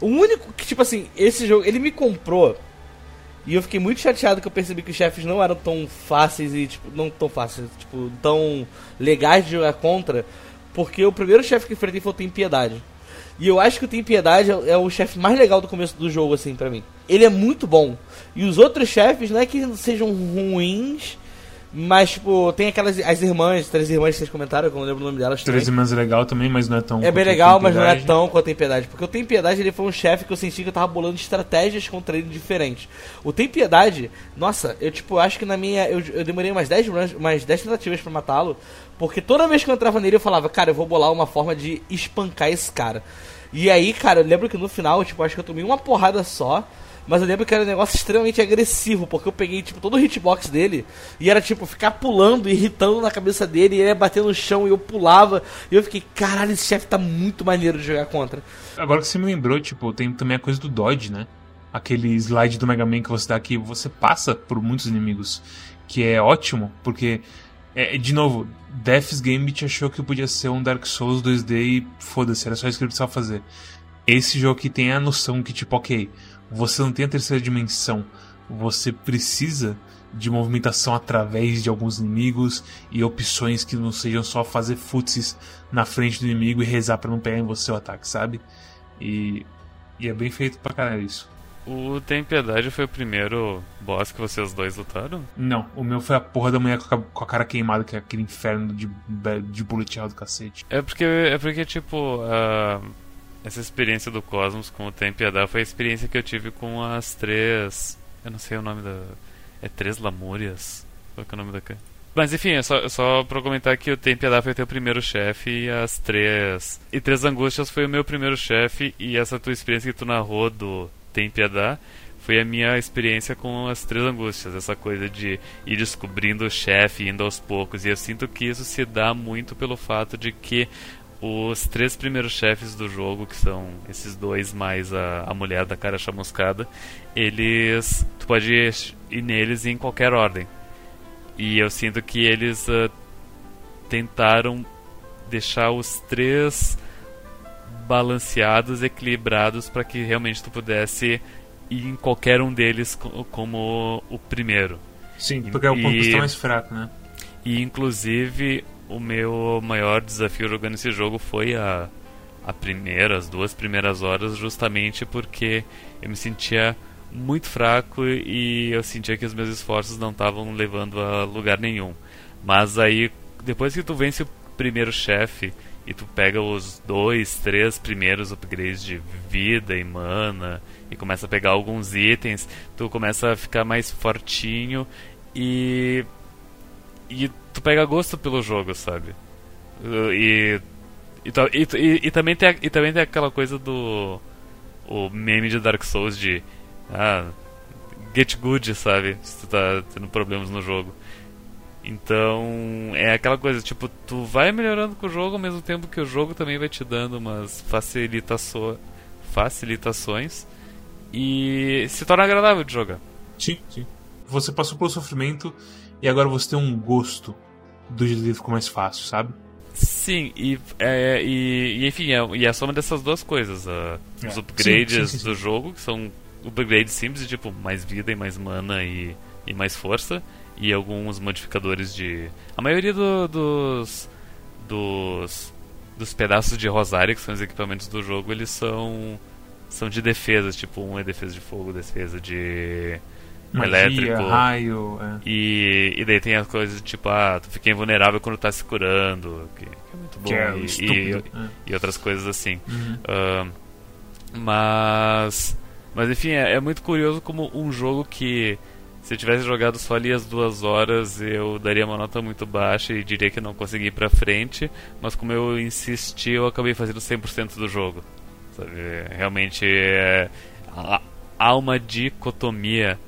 O único que, tipo assim, esse jogo, ele me comprou. E eu fiquei muito chateado que eu percebi que os chefes não eram tão fáceis e, tipo, não tão fáceis, tipo, tão legais de jogar contra. Porque o primeiro chefe que enfrentei foi o Tem Piedade. E eu acho que o Tem Piedade é, é o chefe mais legal do começo do jogo, assim, pra mim. Ele é muito bom. E os outros chefes, não é que sejam ruins, mas, tipo, tem aquelas. As irmãs, três irmãs que vocês comentaram, que eu não lembro o nome delas. Três. Irmãs é legal também, mas não é tão. É bem legal, mas não é tão quanto Tem Piedade. Porque o Tem Piedade ele foi um chefe que eu senti que eu tava bolando estratégias contra ele diferentes. O Tem Piedade, nossa, eu tipo, acho que na minha. Eu, eu demorei umas 10 runs, umas 10 tentativas pra matá-lo. Porque toda vez que eu entrava nele eu falava, cara, eu vou bolar uma forma de espancar esse cara. E aí, cara, eu lembro que no final, tipo, acho que eu tomei uma porrada só. Mas eu lembro que era um negócio extremamente agressivo, porque eu peguei, tipo, todo o hitbox dele e era, tipo, ficar pulando, irritando na cabeça dele, e ele ia bater no chão e eu pulava. E eu fiquei, caralho, esse chefe tá muito maneiro de jogar contra. Agora que você me lembrou, tipo, tem também a coisa do dodge, né? Aquele slide do Mega Man que você dá aqui, você passa por muitos inimigos, que é ótimo, porque, é, de novo, Death's Gambit achou que podia ser um Dark Souls 2D e foda-se, era só isso que ele precisava fazer. Esse jogo aqui tem a noção que, tipo, ok, você não tem a terceira dimensão, você precisa de movimentação através de alguns inimigos e opções que não sejam só fazer futsis na frente do inimigo e rezar pra não pegar em você o ataque, sabe? E, e é bem feito pra caralho isso. O Tem Piedade foi o primeiro boss que vocês dois lutaram? Não, o meu foi a porra da mulher com a, com a cara queimada, que é aquele inferno de, de bullet hell do cacete. É porque, é porque tipo, a- essa experiência do Cosmos com o Tem Piedade foi a experiência que eu tive com as três. Eu não sei o nome da. É Três Lamúrias? Qual que é o nome da. Mas enfim, é só, é só pra comentar que o Tem Piedade foi o teu primeiro chefe e as três. E Três Angústias foi o meu primeiro chefe e essa tua experiência que tu narrou do Tem Piedade foi a minha experiência com as Três Angústias, essa coisa de ir descobrindo o chefe, indo aos poucos. E eu sinto que isso se dá muito pelo fato de que os três primeiros chefes do jogo, que são esses dois mais a, a mulher da cara chamuscada, eles. Tu pode ir neles em qualquer ordem. E eu sinto que eles uh, tentaram deixar os três balanceados, equilibrados, para que realmente tu pudesse ir em qualquer um deles como o primeiro. Sim, porque é o ponto e, mais fraco, né? E inclusive o meu maior desafio jogando esse jogo foi a, a primeira, as duas primeiras horas, justamente porque eu me sentia muito fraco e eu sentia que os meus esforços não estavam levando a lugar nenhum. Mas aí, depois que tu vence o primeiro chefe e tu pega os dois, três primeiros upgrades de vida e mana e começa a pegar alguns itens, tu começa a ficar mais fortinho e e tu pega gosto pelo jogo, sabe? E e, e, e, também tem, e também tem aquela coisa do o meme de Dark Souls de ah, get good, sabe? Se tu tá tendo problemas no jogo. Então, é aquela coisa, tipo, tu vai melhorando com o jogo ao mesmo tempo que o jogo também vai te dando umas facilitaço facilitações e se torna agradável de jogar. Sim, sim. Você passou pelo sofrimento e agora você tem um gosto do jeito ficou mais fácil, sabe? Sim, e, é, e, e enfim, é, e é a soma dessas duas coisas. Uh, é. Os upgrades sim, sim, sim, do jogo, que são upgrades simples, tipo mais vida e mais mana e, e mais força e alguns modificadores de. A maioria do, dos. dos. dos pedaços de rosário, que são os equipamentos do jogo, eles são. são de defesa, tipo, um é defesa de fogo, defesa de. Magia, elétrico. raio. É. E, e daí tem as coisas tipo, ah, tu fica invulnerável quando tá se curando, que, que é muito bom. Que é e, e, é. e, outras coisas assim. Uhum. Uh, mas. Mas enfim, é, é muito curioso como um jogo que se eu tivesse jogado só ali as duas horas, eu daria uma nota muito baixa e diria que não consegui ir pra frente. Mas como eu insisti, eu acabei fazendo 100% do jogo. Sabe? Realmente é, há uma dicotomia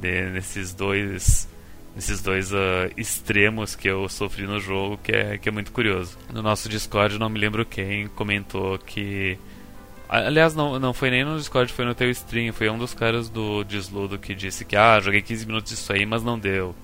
de, nesses dois nesses dois uh, extremos que eu sofri no jogo que é, que é muito curioso. No nosso Discord, não me lembro quem comentou que Aliás, não, não foi nem no Discord, foi no teu stream. Foi um dos caras do Desludo que disse que, ah, joguei 15 minutos disso aí, mas não deu.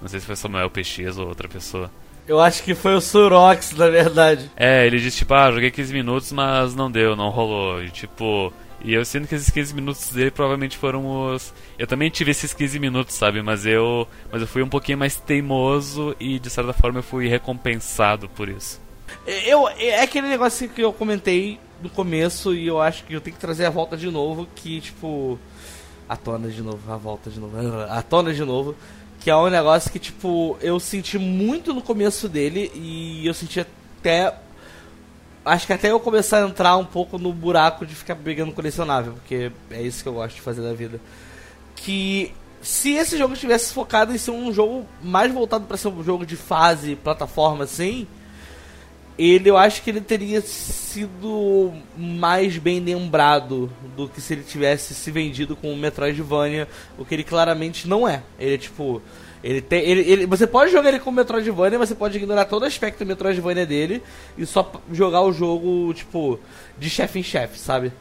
Não sei se foi Samuel PX ou outra pessoa. Eu acho que foi o Surox, na verdade. É, ele disse, tipo, ah, joguei 15 minutos, mas não deu, não rolou. E tipo. E eu sinto que esses 15 minutos dele provavelmente foram os. Eu também tive esses 15 minutos, sabe? Mas eu. Mas eu fui um pouquinho mais teimoso e de certa forma eu fui recompensado por isso. Eu, é aquele negócio que eu comentei no começo e eu acho que eu tenho que trazer a volta de novo, que tipo. A tona de novo, a volta de novo, a tona de novo. Que é um negócio que, tipo, eu senti muito no começo dele e eu senti até. Acho que até eu começar a entrar um pouco no buraco de ficar brigando colecionável, porque é isso que eu gosto de fazer da vida. Que se esse jogo tivesse focado em ser um jogo mais voltado para ser um jogo de fase, plataforma assim, ele eu acho que ele teria sido mais bem lembrado do que se ele tivesse se vendido com o Metroidvania, o que ele claramente não é. Ele é tipo. Ele tem, ele, ele, você pode jogar ele com Metroidvania, você pode ignorar todo o aspecto Metroidvania dele e só jogar o jogo, tipo, de chefe em chefe, sabe?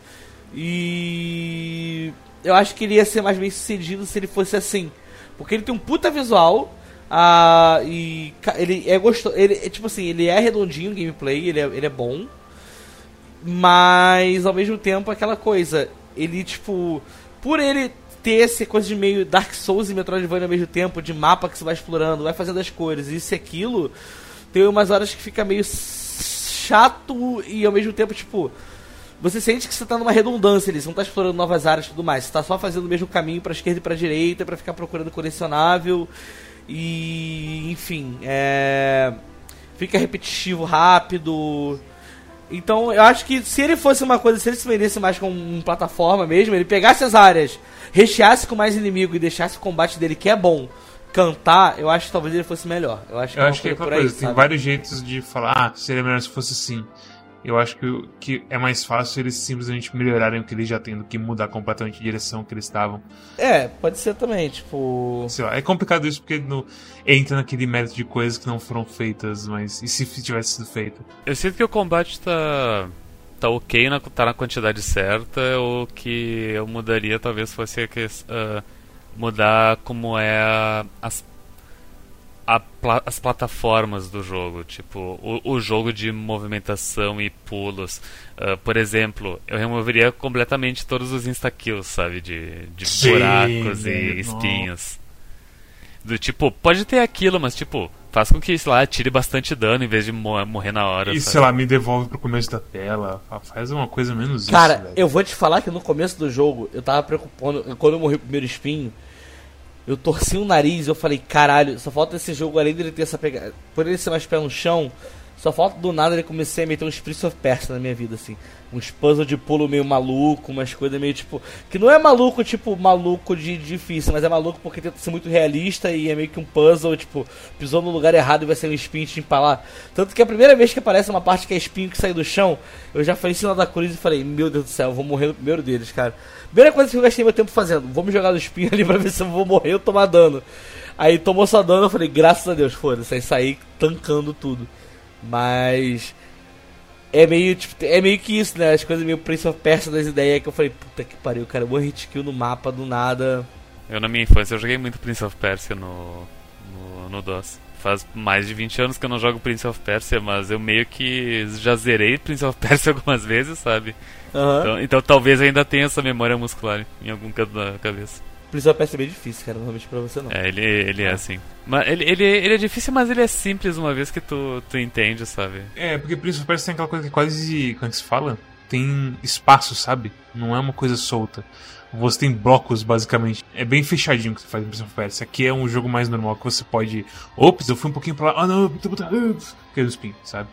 E. Eu acho que ele ia ser mais bem sucedido se ele fosse assim. Porque ele tem um puta visual, ah, e ele é gostoso. Ele é tipo assim, ele é redondinho o gameplay, ele é, ele é bom. Mas ao mesmo tempo aquela coisa, ele tipo. Por ele ter coisa de meio Dark Souls e Metroidvania ao mesmo tempo, de mapa que você vai explorando, vai fazendo as cores, isso e aquilo, tem umas horas que fica meio chato e ao mesmo tempo, tipo, você sente que você tá numa redundância ali, você não tá explorando novas áreas e tudo mais, você tá só fazendo o mesmo caminho pra esquerda e pra direita para ficar procurando colecionável. E, enfim, é, fica repetitivo rápido. Então, eu acho que se ele fosse uma coisa, se ele se vendesse mais como uma plataforma mesmo, ele pegasse as áreas, recheasse com mais inimigo e deixasse o combate dele, que é bom, cantar, eu acho que talvez ele fosse melhor. Eu acho que, eu é acho que é coisa, tem vários jeitos de falar, ah, seria melhor se fosse assim. Eu acho que, que é mais fácil eles simplesmente melhorarem o que eles já têm do que mudar completamente a direção que eles estavam. É, pode ser também, tipo. Sei lá, é complicado isso porque no, entra naquele mérito de coisas que não foram feitas, mas e se tivesse sido feita? Eu sinto que o combate tá. Tá ok, na, tá na quantidade certa, o que eu mudaria talvez fosse que, uh, mudar como é a, as a, as plataformas do jogo, tipo o, o, jogo de movimentação e pulos. Uh, por exemplo, eu removeria completamente todos os insta-kills, sabe? De, de Sim, buracos e espinhos. Do tipo, pode ter aquilo, mas tipo, faz com que, sei lá, tire bastante dano em vez de morrer na hora. E, sabe? sei lá, me devolve pro começo da tela. Faz uma coisa menos Cara, isso. Cara, eu vou te falar que no começo do jogo eu tava preocupando. Quando eu morri o primeiro espinho eu torci o nariz, eu falei, caralho, só falta esse jogo, além dele ter essa pegada. Por ele ser mais pé no chão, só falta do nada ele comecei a meter uns Prince of Persia na minha vida, assim. Uns puzzles de pulo meio maluco, umas coisas meio tipo. Que não é maluco, tipo, maluco de, de difícil, mas é maluco porque tenta ser muito realista e é meio que um puzzle, tipo, pisou no lugar errado e vai ser um espinho te empalar. Tanto que a primeira vez que aparece uma parte que é espinho que sai do chão, eu já falei em cima da cruz e falei, meu Deus do céu, eu vou morrer no primeiro deles, cara. Primeira coisa que eu gastei meu tempo fazendo, vou me jogar no espinho ali pra ver se eu vou morrer ou tomar dano. Aí tomou só dano, eu falei, graças a Deus, foda-se, aí saí tancando tudo. Mas é meio, tipo, é meio que isso, né? As coisas meio Prince of Persia das ideias que eu falei, puta que pariu, cara, um hit kill no mapa do nada. Eu na minha infância eu joguei muito Prince of Persia no, no, no DOS. Faz mais de 20 anos que eu não jogo Prince of Persia, mas eu meio que já zerei Prince of Persia algumas vezes, sabe? Uhum. Então, então, talvez ainda tenha essa memória muscular em algum canto da cabeça. Prince of Persia é bem difícil, cara, normalmente pra você não. É, ele, ele é assim. Mas ele, ele, ele é difícil, mas ele é simples uma vez que tu, tu entende, sabe? É, porque Prince of Persia tem aquela coisa que quase, como é que se fala? Tem espaço, sabe? Não é uma coisa solta. Você tem blocos, basicamente. É bem fechadinho que você faz em Prince of Persia. Aqui é um jogo mais normal que você pode. Ops, eu fui um pouquinho pra lá. Ah, não, puta, puta. Aquele spin, sabe?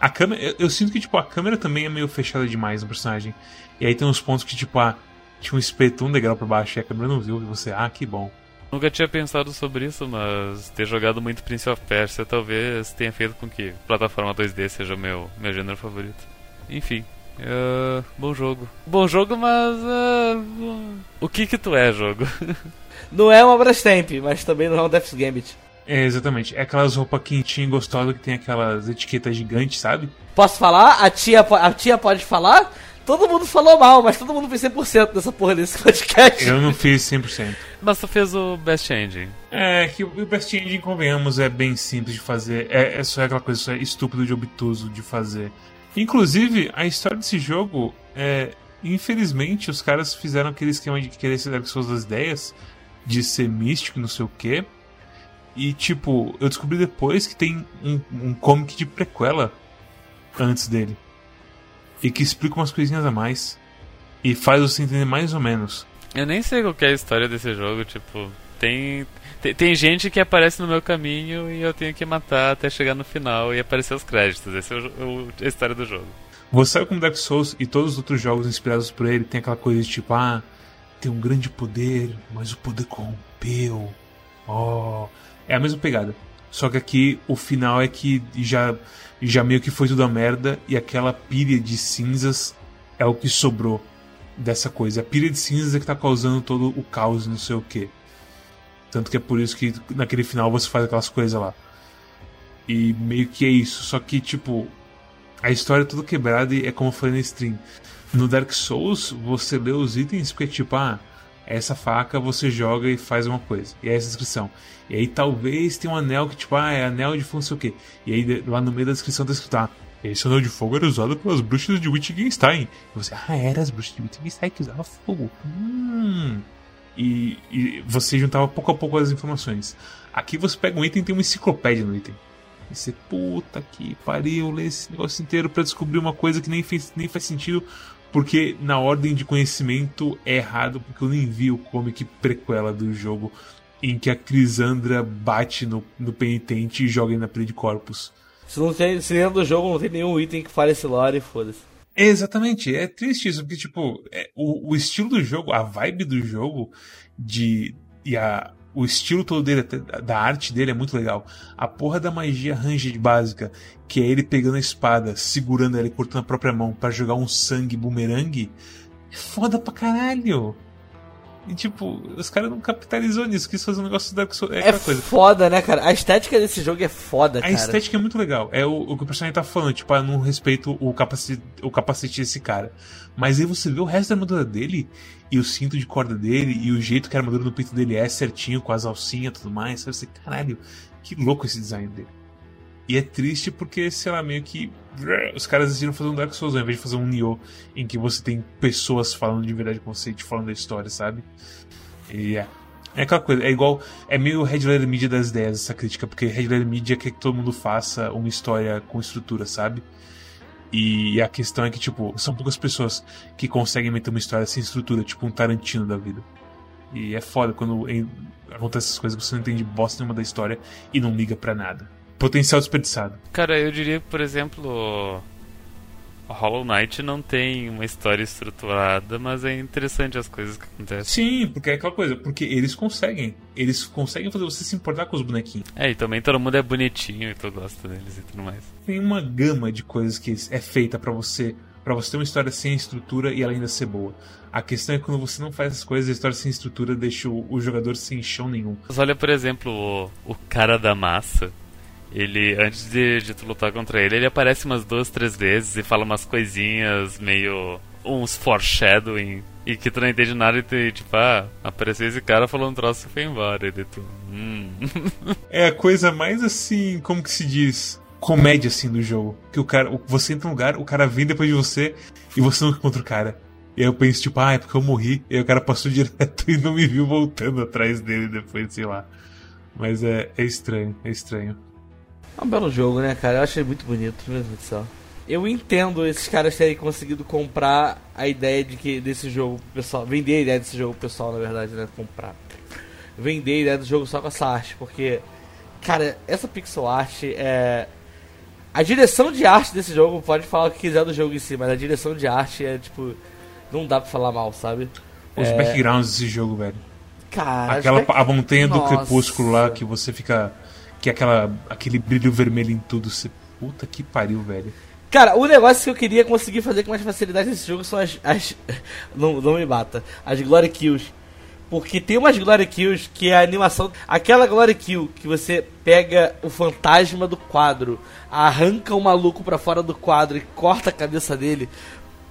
A câmera, eu, eu, sinto que, tipo, a câmera também é meio fechada demais no personagem. E aí tem uns pontos que, tipo, ah, tinha um espeto um degrau pra baixo e a câmera não viu. E você, ah, que bom. Nunca tinha pensado sobre isso, mas ter jogado muito Prince of Persia talvez tenha feito com que plataforma 2D seja meu, meu gênero favorito. Enfim, uh, bom jogo. Bom jogo, mas. Uh, o que que tu é, jogo? não é uma Brastemp, mas também não é um Death's Gambit. É, exatamente. É aquelas roupas quentinhas gostosas que tem aquelas etiquetas gigantes, sabe? Posso falar? A tia, a tia pode falar? Todo mundo falou mal, mas todo mundo fez 100% dessa porra desse podcast. Eu não fiz 100%. Mas tu fez o Best Ending. É, que o Best Ending, convenhamos, é bem simples de fazer. É, é só aquela coisa só é estúpido de obtuso de fazer. Inclusive, a história desse jogo é. Infelizmente, os caras fizeram aquele esquema de querer ser Dark Souls das ideias, de ser místico, não sei o quê. E, tipo, eu descobri depois que tem um, um comic de prequela antes dele e que explica umas coisinhas a mais e faz você entender mais ou menos. Eu nem sei qual é a história desse jogo, tipo, tem, tem, tem gente que aparece no meu caminho e eu tenho que matar até chegar no final e aparecer os créditos. Essa é o, o, a história do jogo. Você sabe como Dark Souls e todos os outros jogos inspirados por ele tem aquela coisa de tipo, ah, tem um grande poder, mas o poder corrompeu. Oh, é a mesma pegada. Só que aqui o final é que já já meio que foi tudo a merda e aquela pilha de cinzas é o que sobrou dessa coisa. A pilha de cinzas é que tá causando todo o caos, não sei o que. Tanto que é por isso que naquele final você faz aquelas coisas lá. E meio que é isso. Só que, tipo, a história é toda quebrada e é como eu falei na stream. No Dark Souls, você lê os itens porque, tipo, ah, essa faca você joga e faz uma coisa. E é essa descrição. E aí talvez tenha um anel que, tipo, ah, é anel de fogo, não sei o quê. E aí lá no meio da descrição tá escrito, ah, esse anel de fogo era usado pelas bruxas de Wittgenstein. E você, ah, era as bruxas de Wittgenstein que usavam fogo. Hum. E, e você juntava pouco a pouco as informações. Aqui você pega um item e tem uma enciclopédia no item. E você, puta que pariu, lê esse negócio inteiro para descobrir uma coisa que nem, fez, nem faz sentido porque na ordem de conhecimento é errado, porque eu nem vi o comic prequela do jogo em que a Crisandra bate no, no penitente e joga ele na parede de corpos. Se, não tem, se dentro do jogo não tem nenhum item que fale esse lore, foda-se. exatamente, é triste isso, porque, tipo, é, o, o estilo do jogo, a vibe do jogo, de. E a, O estilo todo dele, da arte dele é muito legal. A porra da magia ranged básica, que é ele pegando a espada, segurando ela e cortando a própria mão para jogar um sangue bumerangue, é foda pra caralho. E tipo, os caras não capitalizou nisso, quis fazer um negócio da é, é coisa. foda, né, cara? A estética desse jogo é foda, a cara. A estética é muito legal. É o, o que o personagem tá falando, tipo, ah, não respeito o capacete, o capacete desse cara. Mas aí você vê o resto da armadura dele, e o cinto de corda dele, e o jeito que a armadura do peito dele é certinho, com as alcinhas e tudo mais. Sabe assim, caralho, que louco esse design dele. E é triste porque, sei lá, meio que os caras decidiram fazer um Dark Souls ao invés de fazer um Nioh em que você tem pessoas falando de verdade com você e te falando da história, sabe? E é. É aquela coisa, é igual. É meio Red Letter Media das ideias essa crítica, porque Red Letter Media quer que todo mundo faça uma história com estrutura, sabe? E a questão é que, tipo, são poucas pessoas que conseguem meter uma história sem estrutura, tipo um Tarantino da vida. E é foda quando acontece essas coisas, você não entende bosta nenhuma da história e não liga para nada. Potencial desperdiçado. Cara, eu diria que, por exemplo, Hollow Knight não tem uma história estruturada, mas é interessante as coisas que acontecem. Sim, porque é aquela coisa, porque eles conseguem. Eles conseguem fazer você se importar com os bonequinhos. É, e também todo mundo é bonitinho e tu gosta deles e tudo mais. Tem uma gama de coisas que é feita para você, para você ter uma história sem estrutura e ela ainda ser boa. A questão é que quando você não faz essas coisas, a história sem estrutura deixa o, o jogador sem chão nenhum. Mas olha, por exemplo, o, o cara da massa ele, antes de, de tu lutar contra ele, ele aparece umas duas, três vezes e fala umas coisinhas meio. uns foreshadowing. E que tu não entende nada e tu, tipo, ah, apareceu esse cara falando um troço e foi embora. E tu, hum. é a coisa mais assim, como que se diz? Comédia assim do jogo. Que o cara, você entra no lugar, o cara vem depois de você e você não encontra o cara. E aí eu penso, tipo, ah, é porque eu morri. E aí o cara passou direto e não me viu voltando atrás dele depois, sei lá. Mas é, é estranho, é estranho. É um belo jogo, né, cara? Eu achei muito bonito, meu Deus do céu. Eu entendo esses caras terem conseguido comprar a ideia de que desse jogo pessoal. Vender a ideia desse jogo pessoal, na verdade, né? Comprar. Vender a ideia do jogo só com essa arte, porque. Cara, essa pixel art é. A direção de arte desse jogo, pode falar o que quiser do jogo em si, mas a direção de arte é tipo. Não dá pra falar mal, sabe? Os é... backgrounds desse jogo, velho. Cara, Aquela back... a montanha do Nossa. crepúsculo lá que você fica que é aquela, aquele brilho vermelho em tudo. Você, puta que pariu, velho. Cara, o negócio que eu queria conseguir fazer com mais facilidade nesse jogo são as. as não, não me bata. As Glory Kills. Porque tem umas Glory Kills que a animação. Aquela Glory Kill que você pega o fantasma do quadro, arranca o maluco pra fora do quadro e corta a cabeça dele.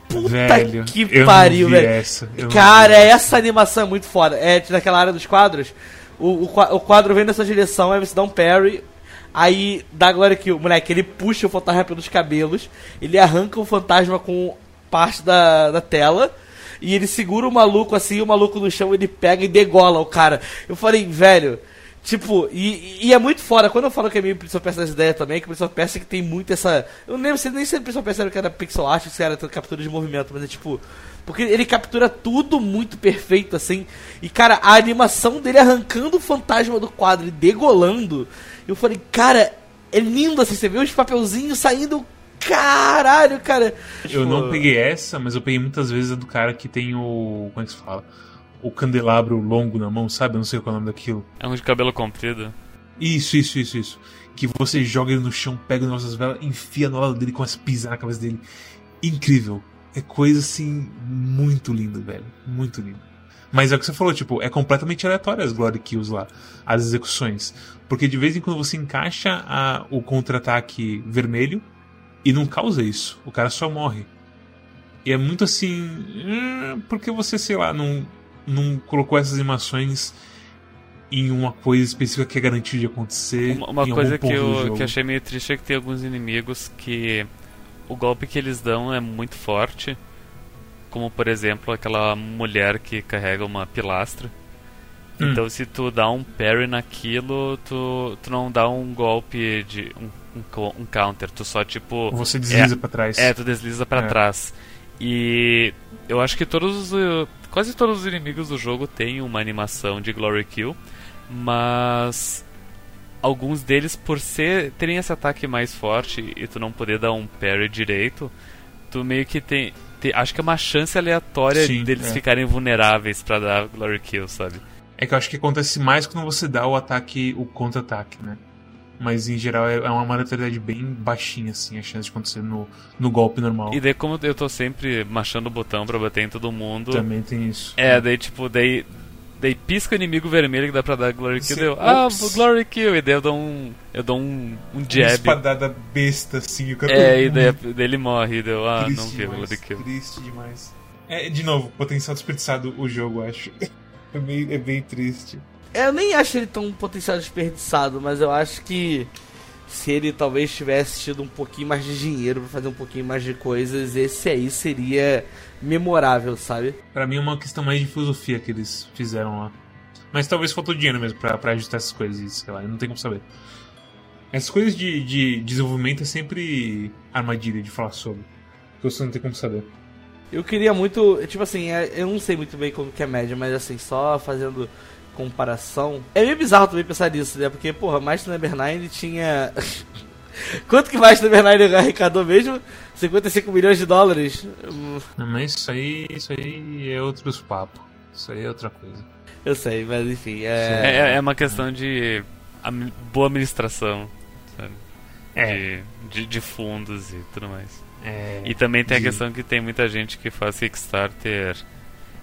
Puta velho, que pariu, velho. Essa, Cara, essa animação é muito foda. É naquela área dos quadros o, o, quadro vem nessa direção, aí você dá um parry, aí dá agora que o moleque ele puxa o fantasma pelos cabelos, ele arranca o fantasma com parte da, da tela. E ele segura o maluco assim, o maluco no chão, ele pega e degola o cara. Eu falei, velho, Tipo, e, e, é muito fora. Quando eu falo que é meio Prince of Persia das ideias também, que o Prince of Persia que tem muito essa. Eu não lembro se nem se o Prince of Persia era que era pixel art, se era captura de movimento, mas é tipo. Porque ele captura tudo muito perfeito, assim. E, cara, a animação dele arrancando o fantasma do quadro e degolando. Eu falei, cara, é lindo assim. Você vê os papelzinhos saindo. Caralho, cara. Eu não tipo, peguei essa, mas eu peguei muitas vezes a do cara que tem o. Como é que se fala? O candelabro longo na mão, sabe? Eu não sei qual é o nome daquilo. É um de cabelo comprido. Isso, isso, isso, isso. Que você joga ele no chão, pega as nossas velas, enfia no lado dele e começa a pisar na cabeça dele. Incrível é coisa assim muito linda, velho. Muito linda. Mas é o que você falou, tipo, é completamente aleatório as Glory Kills lá, as execuções. Porque de vez em quando você encaixa a, o contra-ataque vermelho e não causa isso. O cara só morre. E é muito assim. Hum, porque você, sei lá, não, não colocou essas animações em uma coisa específica que é garantida de acontecer. Uma, uma coisa que eu, que eu achei meio triste é que tem alguns inimigos que o golpe que eles dão é muito forte. Como por exemplo aquela mulher que carrega uma pilastra. Hum. Então se tu dá um parry naquilo, tu, tu não dá um golpe de. um, um, um counter, tu só tipo. Você desliza é, para trás. É, tu desliza para é. trás. E eu acho que todos os. Quase todos os inimigos do jogo têm uma animação de Glory Kill, mas alguns deles, por ser terem esse ataque mais forte e tu não poder dar um parry direito, tu meio que tem. tem acho que é uma chance aleatória Sim, deles é. ficarem vulneráveis para dar Glory Kill, sabe? É que eu acho que acontece mais quando você dá o ataque, o contra-ataque, né? Mas em geral é é uma letalidade bem baixinha, assim, a chance de acontecer no, no golpe normal. E daí, como eu tô sempre machando o botão pra bater em todo mundo. Também tem isso. É, daí tipo, daí. Daí pisca o inimigo vermelho que dá pra dar Glory Kill. Deu, ah. Glory Kill. E daí eu dou um. Eu dou um, um Uma jab. espadada besta, assim. O cara É, e daí, daí ele morre. E deu, ah, triste não viu demais, Glory Kill. Triste demais. É, de novo, potencial desperdiçado o jogo, acho. É, meio, é bem triste. Eu nem acho ele tão potencial desperdiçado, mas eu acho que se ele talvez tivesse tido um pouquinho mais de dinheiro pra fazer um pouquinho mais de coisas, esse aí seria memorável, sabe? Pra mim é uma questão mais de filosofia que eles fizeram lá. Mas talvez faltou dinheiro mesmo pra, pra ajustar essas coisas, sei lá, não tem como saber. Essas coisas de, de desenvolvimento é sempre armadilha de falar sobre. Que você não tem como saber. Eu queria muito, tipo assim, é, eu não sei muito bem como que é média, mas assim, só fazendo comparação. É meio bizarro também pensar nisso, né? Porque, porra, Master Number 9 tinha. Quanto que Master Number 9 arrecadou mesmo? 55 milhões de dólares? Não, Mas isso aí, isso aí é outros papos. Isso aí é outra coisa. Eu sei, mas enfim, É, é. é uma questão de boa administração. Sabe? É. De, de, de fundos e tudo mais. É, E também tem a de- questão que tem muita gente que faz Kickstarter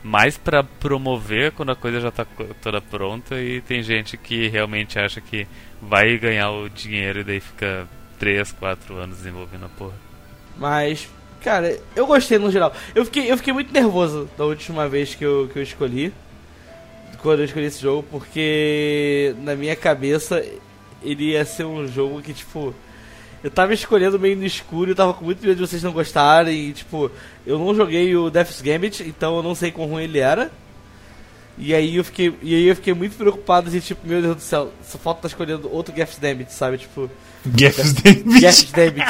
mais pra promover quando a coisa já tá co- toda pronta e tem gente que realmente acha que vai ganhar o dinheiro e daí fica 3, 4 anos desenvolvendo a porra. Mas, cara, eu gostei no geral. Eu fiquei, eu fiquei muito nervoso da última vez que eu, que eu escolhi. Quando eu escolhi esse jogo, porque na minha cabeça ele ia ser um jogo que, tipo. Eu tava escolhendo meio no escuro, eu tava com muito medo de vocês não gostarem. E, tipo, eu não joguei o Death's Gambit, então eu não sei quão ruim ele era. E aí eu fiquei, e aí eu fiquei muito preocupado de, tipo, meu Deus do céu, só falta estar escolhendo outro Death's Gambit, sabe? Tipo. Geffen Davis. Jeff David.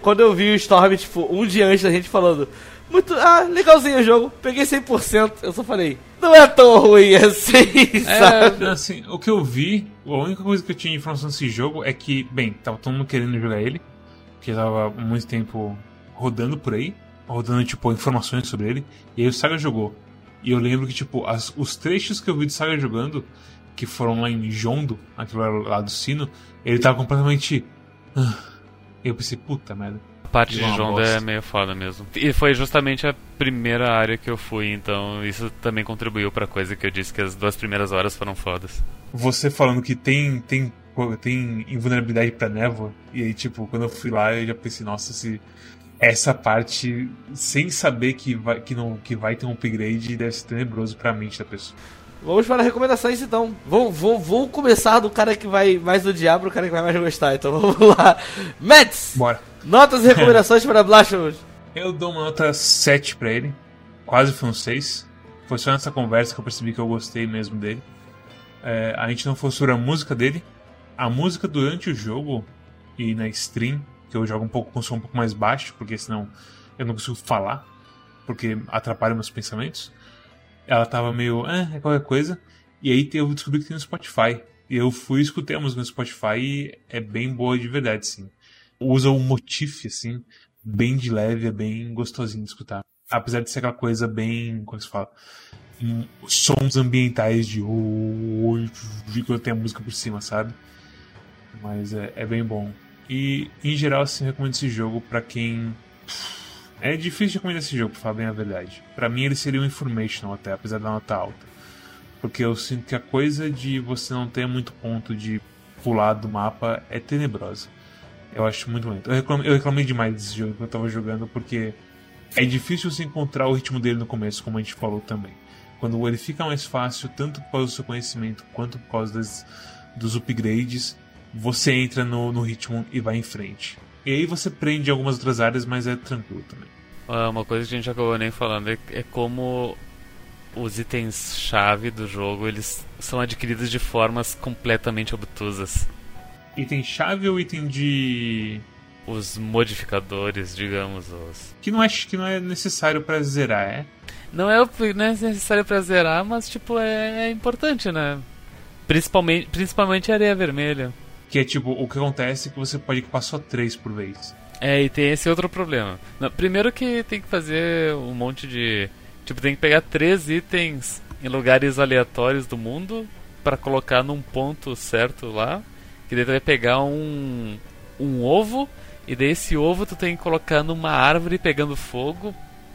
Quando eu vi o Storm, tipo, um dia antes da gente falando, muito, ah, legalzinho o jogo, peguei 100%, eu só falei, não é tão ruim assim, sabe? Assim, o que eu vi, a única coisa que eu tinha de informação desse jogo é que, bem, tava todo mundo querendo jogar ele, porque tava muito tempo rodando por aí, rodando, tipo, informações sobre ele, e aí o Saga jogou. E eu lembro que, tipo, as- os trechos que eu vi do Saga jogando, que foram lá em Jondo, aquilo lá, lá do sino, ele tava completamente. ah. Eu pensei, puta merda. A parte de Jonda é meio foda mesmo. E foi justamente a primeira área que eu fui, então isso também contribuiu pra coisa que eu disse que as duas primeiras horas foram fodas. Você falando que tem, tem, tem invulnerabilidade pra névoa, e aí, tipo, quando eu fui lá, eu já pensei, nossa, se essa parte, sem saber que vai, que não, que vai ter um upgrade, deve ser tenebroso pra mente da pessoa. Vamos para recomendações então. Vou, vou, vou começar do cara que vai mais odiar pro cara que vai mais gostar, então vamos lá. Mets! Bora. Notas e recomendações para Blasphemous. Eu dou uma nota 7 pra ele, quase foi um 6. Foi só nessa conversa que eu percebi que eu gostei mesmo dele. É, a gente não falou sobre a música dele. A música durante o jogo e na stream, que eu jogo um pouco com som um pouco mais baixo, porque senão eu não consigo falar, porque atrapalha meus pensamentos. Ela tava meio, eh, é qualquer coisa. E aí eu descobri que tem no Spotify. E eu fui escutei a música no Spotify e é bem boa de verdade, sim. Usa um motif, assim, bem de leve, é bem gostosinho de escutar. Apesar de ser aquela coisa bem. Como é se fala? Hum, sons ambientais de. quando tem a música por cima, sabe? Mas é, é bem bom. E em geral, assim, recomendo esse jogo pra quem. É difícil de recomendar esse jogo, pra falar bem a verdade. Pra mim, ele seria um informational até, apesar da nota alta. Porque eu sinto que a coisa de você não ter muito ponto de pular do mapa é tenebrosa. Eu acho muito lento. Eu reclamei, eu reclamei demais desse jogo que eu tava jogando, porque é difícil você encontrar o ritmo dele no começo, como a gente falou também. Quando ele fica mais fácil, tanto por causa do seu conhecimento quanto por causa das, dos upgrades, você entra no, no ritmo e vai em frente. E aí você prende algumas outras áreas, mas é tranquilo também. Uma coisa que a gente acabou nem falando é, é como os itens-chave do jogo eles são adquiridos de formas completamente obtusas. Item chave ou item de. Os modificadores, digamos, os... que não é, que não é necessário pra zerar, é? Não é, não é necessário pra zerar, mas tipo, é, é importante, né? Principalmente, principalmente a areia vermelha. Que é tipo, o que acontece é que você pode equipar só três por vez. É, e tem esse outro problema. Não, primeiro que tem que fazer um monte de. Tipo, tem que pegar três itens em lugares aleatórios do mundo para colocar num ponto certo lá. Que daí tu vai pegar um, um ovo e daí esse ovo tu tem que colocar numa árvore pegando fogo.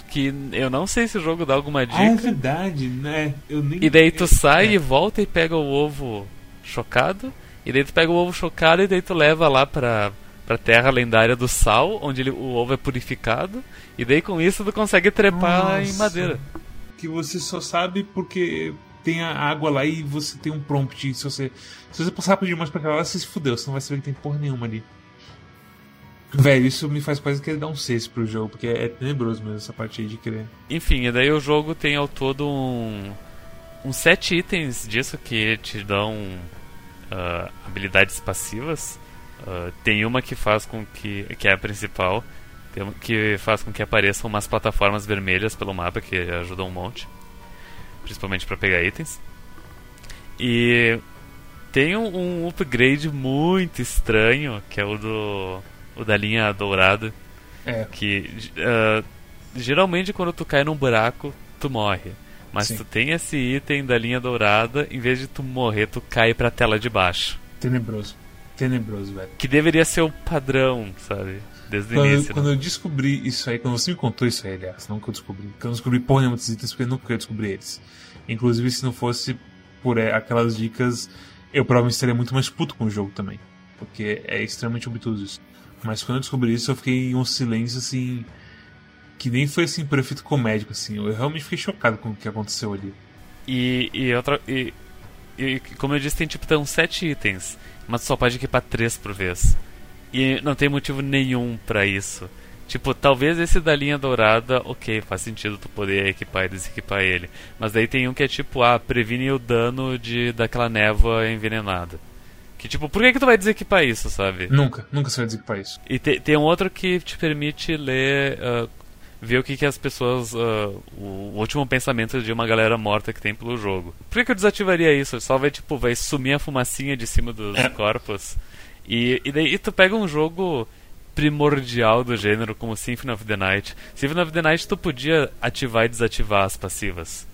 Que eu não sei se o jogo dá alguma dica. Ah, é verdade, né? Eu nem... E daí tu sai É. e volta e pega o ovo chocado. E daí tu pega o ovo chocado e daí tu leva lá pra, pra terra lendária do sal, onde ele- o ovo é purificado. E daí com isso tu consegue trepar em Nossa. madeira. Que você só sabe porque tem a água lá e você tem um prompt. Se você, se você passar por demais pra lá, você se fudeu. Você não vai saber que tem porra nenhuma ali. Velho, isso me faz quase querer dar um 6 pro jogo, porque é tenebroso mesmo essa parte aí de querer. Enfim, e daí o jogo tem ao todo um, uns sete itens disso que te dão ah, habilidades passivas. Ah, tem uma que faz com que. que é a principal, que faz com que apareçam umas plataformas vermelhas pelo mapa que ajudam um monte. Principalmente para pegar itens. E tem um, um upgrade muito estranho, que é o do. o da linha dourada É, que ah, geralmente quando tu cai num buraco tu morre mas Sim. tu tem esse item da linha dourada em vez de tu morrer tu cai pra tela de baixo tenebroso. Tenebroso, velho. que deveria ser o padrão sabe desde o Quando, início quando né? eu descobri isso aí, quando você me contou isso aí, aliás, não que eu descobri, que eu não descobri porra nenhuma desses itens, porque eu nunca ia descobrir eles. Inclusive, se não fosse por é, aquelas dicas, eu provavelmente estaria muito mais puto com o jogo também. Porque é extremamente obtuso isso. Mas quando eu descobri isso, eu fiquei em um silêncio assim. Que nem foi assim por efeito comédico, assim. Eu realmente fiquei chocado com o que aconteceu ali. e, e outra e, e como eu disse tem tipo uns sete itens mas tu só pode equipar três por vez e não tem motivo nenhum pra isso Tipo, talvez esse da linha dourada, ok, faz sentido tu poder equipar e desequipar ele. Mas daí tem um que é tipo, ah, previne o dano de daquela névoa envenenada. Que tipo, por que, que tu vai desequipar isso, sabe? Nunca, nunca você vai desequipar isso. E te- tem um outro que te permite ler, ah, ver o que, que as pessoas. ah, o, o último pensamento de uma galera morta que tem pelo jogo. Por que, que eu desativaria isso? Só vai, tipo, vai sumir a fumacinha de cima dos É. corpos. E, e daí tu pega um jogo primordial do gênero como Symphony of the Night. Symphony of the Night tu podia ativar e desativar as passivas.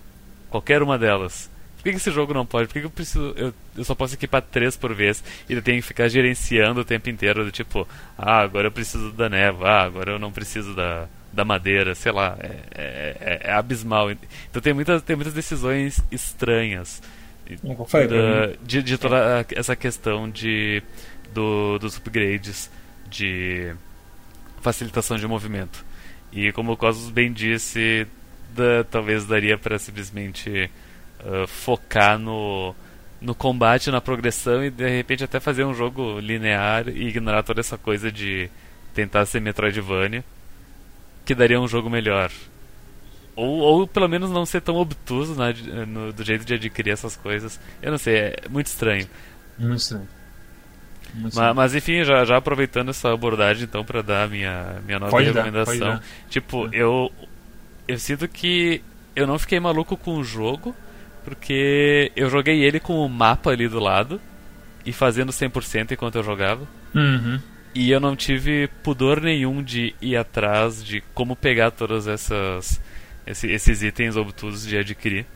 Qualquer uma delas. Por que, que esse jogo não pode? Por que, que eu preciso. Eu, eu só posso equipar três por vez e eu tenho que ficar gerenciando o tempo inteiro do tipo, ah, agora eu preciso da névoa, ah, agora eu não preciso da, da madeira, sei lá, é, é, é- é abismal. Então tem muitas, tem muitas decisões estranhas da- de, de toda essa questão de do, dos upgrades de facilitação de movimento. E como o Cosmos bem disse, da- talvez daria para simplesmente ah, focar no, no combate, na progressão e de repente até fazer um jogo linear e ignorar toda essa coisa de tentar ser Metroidvania, que daria um jogo melhor. Ou, ou pelo menos não ser tão obtuso na- no- do jeito de adquirir essas coisas. Eu não sei, é muito estranho. Muito estranho. Muito estranho. Mas, enfim, já, já aproveitando essa abordagem, então, pra dar a minha, minha nova Pode dar, recomendação. pode dar. Tipo, eu, eu sinto que eu não fiquei maluco com o jogo, porque eu joguei ele com o mapa ali do lado, e fazendo 100% enquanto eu jogava. Uhum. E eu não tive pudor nenhum de ir atrás de como pegar todas essas esse- esses itens obtusos de adquirir.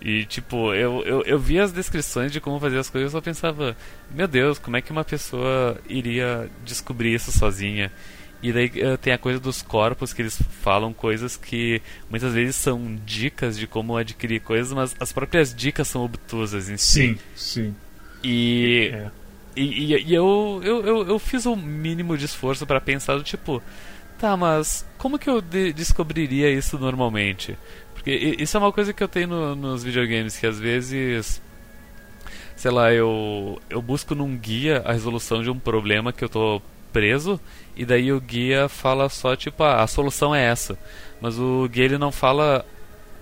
E tipo, eu, eu, eu vi as descrições de como fazer as coisas e só pensava, meu Deus, como é que uma pessoa iria descobrir isso sozinha? E daí eh, tem a coisa dos corpos que eles falam coisas que muitas vezes são dicas de como adquirir coisas, mas as próprias dicas são obtusas em si. Sim, sim. E É. e, e- e eu, eu, eu, eu fiz o mínimo de esforço pra pensar do tipo, tá, mas como que eu de- descobriria isso normalmente? Porque isso é uma coisa que eu tenho no- nos videogames, que às vezes, sei lá, eu, eu busco num guia a resolução de um problema que eu tô preso, e daí o guia fala só tipo, ah, a solução é essa. Mas o guia ele não fala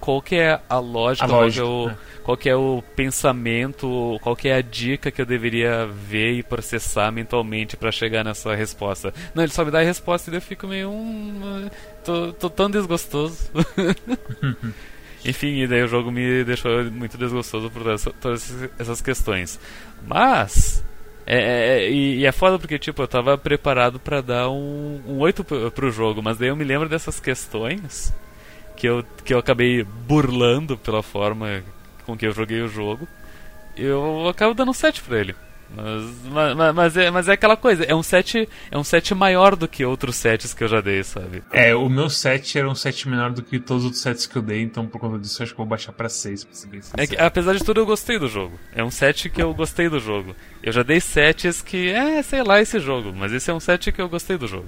qual que é a lógica, A qual, lógica, que é o, né? qual que é o pensamento, qual que é a dica que eu deveria ver e processar mentalmente pra chegar nessa resposta. Não, ele só me dá a resposta e eu fico meio um, tô, tô tão desgostoso. Enfim, e daí o jogo me deixou muito desgostoso por todas essas- questões. Mas é, é- é- e, é foda porque tipo, eu tava preparado pra dar um, um 8 pro, pro jogo, mas daí eu me lembro dessas questões que eu, que eu acabei burlando pela forma com que eu joguei o jogo, eu acabo dando um 7 pra ele. Mas, mas, mas, é, mas é aquela coisa, é um set é um set maior do que outros sets que eu já dei, sabe? É, o meu set era um set menor do que todos os outros sets que eu dei, então por conta disso eu acho que eu vou baixar pra 6, pra ser bem é que, apesar de tudo, eu gostei do jogo. É um set que eu gostei do jogo. Eu já dei sets que, é, sei lá, esse jogo, mas esse é um set que eu gostei do jogo.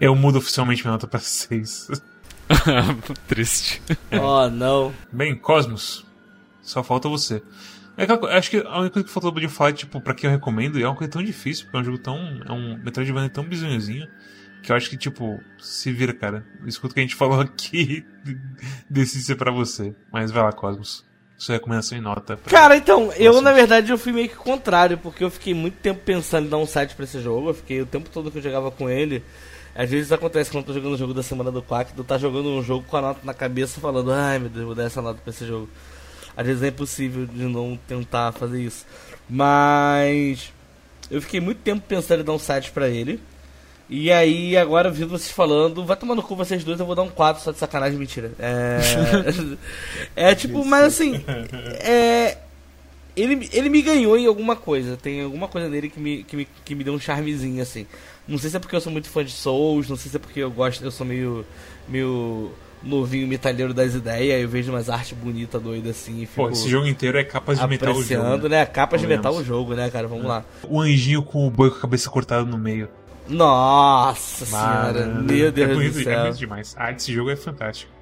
Eu mudo oficialmente minha nota pra 6. Triste. Oh, não. Bem, Cosmos, só falta você. É aquela, acho que a única coisa que faltou de falar, tipo, pra quem eu recomendo, e é uma coisa tão difícil, porque é um jogo tão. É um Metroidvania tão bizonhozinho, que eu acho que, tipo, se vira, cara. Escuta o que a gente falou aqui, decide ser pra você. Mas vai lá, Cosmos. Sua recomendação em nota. Cara, então, eu na verdade eu fui meio que contrário, porque eu fiquei muito tempo pensando em dar um site pra esse jogo. Eu fiquei o tempo todo que eu jogava com ele. Às vezes acontece quando eu tô jogando o jogo da semana do Quack, tu tá jogando um jogo com a nota na cabeça falando, ai meu Deus, vou dar essa nota pra esse jogo. Às vezes é impossível de não tentar fazer isso. Mas eu fiquei muito tempo pensando em dar um site pra ele. E aí, agora, vendo vocês falando, vai tomar no cu vocês dois, eu vou dar um 4 só de sacanagem, mentira. É. é tipo, mas assim. É. Ele, ele me ganhou em alguma coisa. Tem alguma coisa nele que me, que, me, que me deu um charmezinho, assim. Não sei se é porque eu sou muito fã de Souls, não sei se é porque eu gosto, eu sou meio. meio novinho metalheiro das ideias, eu vejo umas artes bonitas, doidas assim. Pô, esse jogo inteiro é capas de metal o jogo. né? Capas de metal o jogo, né, cara? Vamos é. lá. O anjinho com o boi com a cabeça cortada no meio. Nossa senhora, meu Deus é bonito, do céu. É bonito demais. A arte desse jogo é fantástica.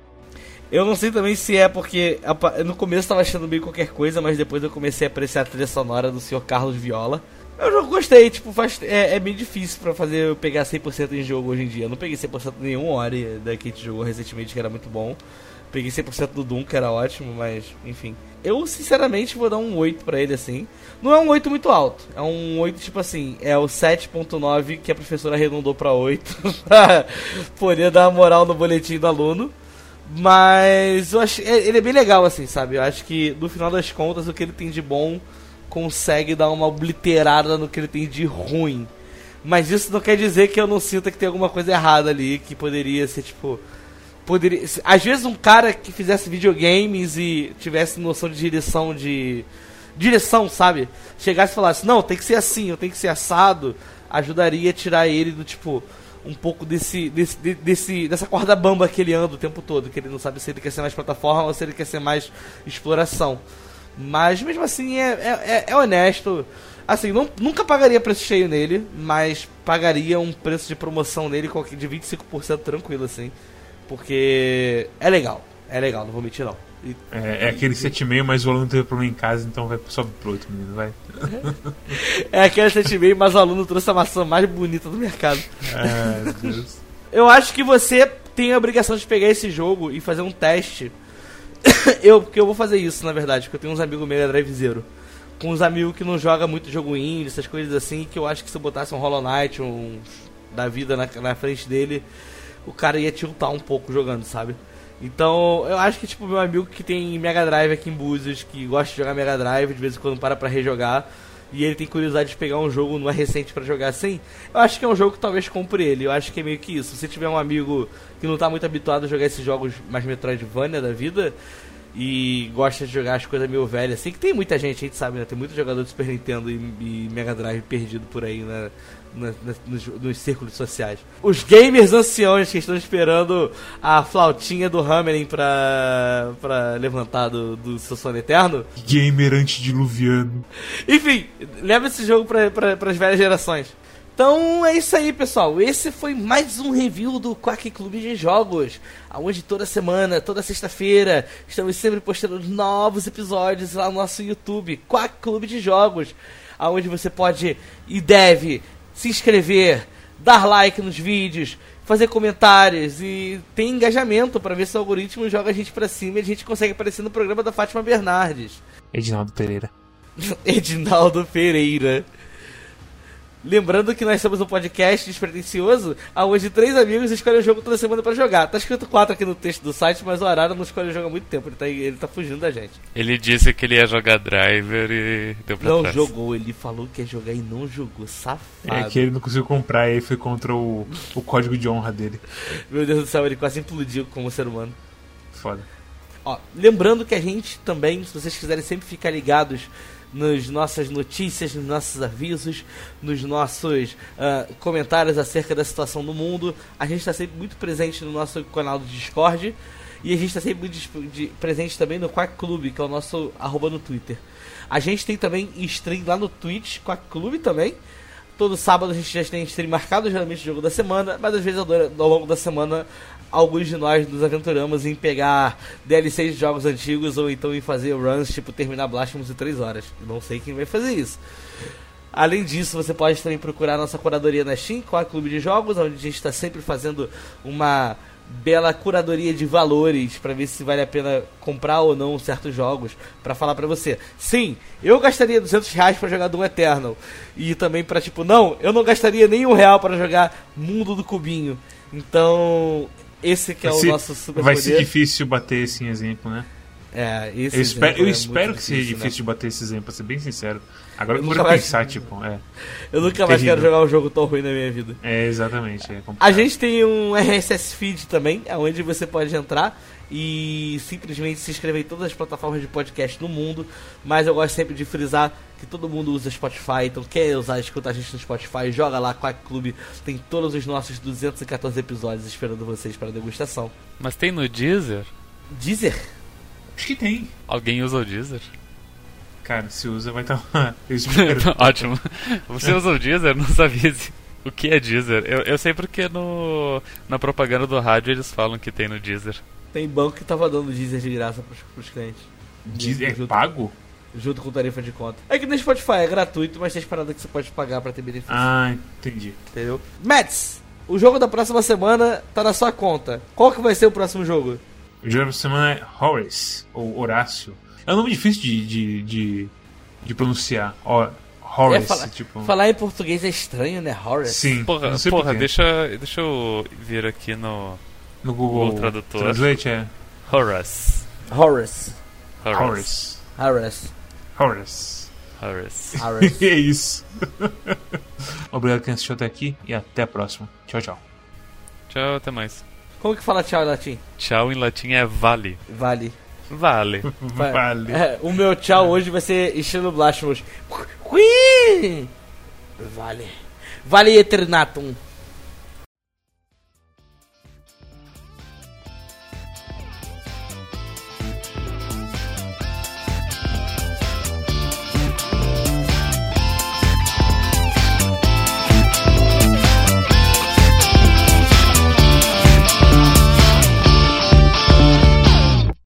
Eu não sei também se é porque no começo eu tava achando meio qualquer coisa, mas depois eu comecei a apreciar a trilha sonora do Sr. Carlos Viola. Eu não gostei, tipo, faz, é, é bem difícil pra fazer eu pegar 100% em jogo hoje em dia. Eu não peguei 100% nenhum Ori da que a gente jogou recentemente, que era muito bom. Peguei 100% do Doom, que era ótimo, mas enfim. Eu, sinceramente, vou dar um 8 pra ele, assim. Não é um 8 muito alto. É um 8, tipo assim, é o 7.9 que a professora arredondou pra 8. pra poder dar moral no boletim do aluno. Mas eu acho, é, ele é bem legal, assim, sabe? Eu acho que, no final das contas, o que ele tem de bom consegue dar uma obliterada no que ele tem de ruim. Mas isso não quer dizer que eu não sinta que tem alguma coisa errada ali, que poderia ser tipo. Poderia, às vezes um cara que fizesse videogames e tivesse noção de direção de. Direção, sabe? Chegasse e falasse, não, tem que ser assim, eu tenho que ser assado, ajudaria a tirar ele do tipo um pouco desse, desse, desse dessa corda bamba que ele anda o tempo todo, que ele não sabe se ele quer ser mais plataforma ou se ele quer ser mais exploração. Mas mesmo assim é, é, é honesto. Assim, não, nunca pagaria preço cheio nele, mas pagaria um preço de promoção nele de 25% tranquilo, assim. Porque é legal. É legal, não vou mentir não. E, é, é aquele 7,5, mas o aluno teve problema em casa, então vai sobe pro outro, menino, vai. é aquele 7,5, mas o aluno trouxe a maçã mais bonita do mercado. Meu Deus. Eu acho que você tem a obrigação de pegar esse jogo e fazer um teste eu, porque eu vou fazer isso, na verdade, porque eu tenho uns amigos Mega Drive Zero. Com uns amigos que não jogam muito jogo indie, essas coisas assim, que eu acho que se eu botasse um Hollow Knight, um da vida na, na frente dele, o cara ia tiltar um pouco jogando, sabe? Então, eu acho que, tipo, meu amigo que tem Mega Drive aqui em Búzios, que gosta de jogar Mega Drive, de vez em quando para pra rejogar, e ele tem curiosidade de pegar um jogo não é recente para jogar assim, eu acho que é um jogo que talvez compre ele. Eu acho que é meio que isso. Se tiver um amigo que não tá muito habituado a jogar esses jogos mais Metroidvania da vida e gosta de jogar as coisas meio velhas, assim, que tem muita gente, a gente sabe, né? Tem muito jogador de Super Nintendo e, e Mega Drive perdido por aí, né? Na, na, nos, nos, círculos sociais. Os gamers anciões que estão esperando a flautinha do Hammering pra, pra levantar do, do seu sono eterno. Gamer antediluviano. Enfim, leva esse jogo pra, pra, pras velhas gerações. Então é isso aí, pessoal. Esse foi mais um review do Quack Clube de Jogos. Onde toda semana, toda sexta-feira, estamos sempre postando novos episódios lá no nosso YouTube, Quack Clube de Jogos. Onde você pode e deve se inscrever, dar like nos vídeos, fazer comentários e ter engajamento para ver se o algoritmo joga a gente para cima e a gente consegue aparecer no programa da Fátima Bernardes. Edinaldo Pereira. Edinaldo Pereira. Lembrando que nós somos um podcast despretensioso, onde três amigos escolhem o jogo toda semana para jogar. Tá escrito quatro aqui no texto do site, mas o Arara não escolhe o jogo há muito tempo. Ele tá, ele tá fugindo da gente. Ele disse que ele ia jogar driver e deu pra Não trás. jogou, ele falou que ia jogar e não jogou. Safado. É que ele não conseguiu comprar e aí foi contra o, o código de honra dele. Meu Deus do céu, ele quase implodiu como ser humano. foda. Ó, lembrando que a gente também, se vocês quiserem sempre ficar ligados nas nossas notícias, nos nossos avisos, nos nossos ah, comentários acerca da situação do mundo, a gente está sempre muito presente no nosso canal do Discord e a gente está sempre muito presente também no Quack Clube, que é o nosso arroba no Twitter. A gente tem também stream lá no Twitch, Quack Clube também. Todo sábado a gente já tem stream marcado, geralmente o jogo da semana, mas às vezes ao longo da semana alguns de nós nos aventuramos em pegar DLCs de jogos antigos ou então em fazer runs, tipo terminar Blasphemous em 3 horas. Não sei quem vai fazer isso. Além disso, você pode também procurar nossa curadoria na Steam, a Clube de Jogos, onde a gente está sempre fazendo uma bela curadoria de valores para ver se vale a pena comprar ou não certos jogos para falar para você. Sim, eu gastaria 200 reais para jogar Doom Eternal e também para tipo não, eu não gastaria nem um real para jogar Mundo do Cubinho. Então esse que é Vai o ser- nosso super Vai poder. ser difícil bater esse exemplo, né? É, esse Eu espero, eu é espero que seja difícil né? de bater esse exemplo, pra ser bem sincero. Agora Eu vou mais- pensar, tipo, é. Eu nunca mais Terrível. quero jogar um jogo tão ruim na minha vida. É, exatamente. É A gente tem um RSS feed também, onde você pode entrar e simplesmente se inscrever em todas as plataformas de podcast do mundo. Mas eu gosto sempre de frisar que todo mundo usa Spotify, então quer usar escutar a gente no Spotify, joga lá Quack Clube, tem todos os nossos 214 episódios esperando vocês para degustação. Mas tem no Deezer? Deezer? Acho que tem. Alguém usa o Deezer? Cara, se usa, vai estar lá. Eu espero. Ótimo. Você usa o Deezer? Nos avise. O que é Deezer? Eu, eu sei porque no, na propaganda do rádio eles falam que tem no Deezer. Tem banco que tava dando Deezer de graça pros, pros clientes. Diz- é Junto- pago? Junto com tarifa de conta. É que no Spotify é gratuito, mas tem as paradas que você pode pagar pra ter benefício. Ah, entendi. Entendeu? Mets, o jogo da próxima semana tá na sua conta. Qual que vai ser o próximo jogo? O jogo da semana é Horace, ou Horácio. É um nome difícil de, de, de, de pronunciar. Ho- Horace, É, fala- tipo. Falar em português é estranho, né? Horace. Sim, Porra, não sei porra deixa, deixa eu vir aqui no No Google o tradutor. Translate é Horace. Horace. Horace. Horace. Horace. Horace. Horace. Horace. é isso. Obrigado quem assistiu até aqui e até a próxima. Tchau, tchau. Tchau, até mais. Como que fala tchau em latim? Tchau em latim é vale. Vale. Vale. Va- Vale. É, o meu tchau hoje vai ser estilo Blasphemous. Vale. Vale Eternatum.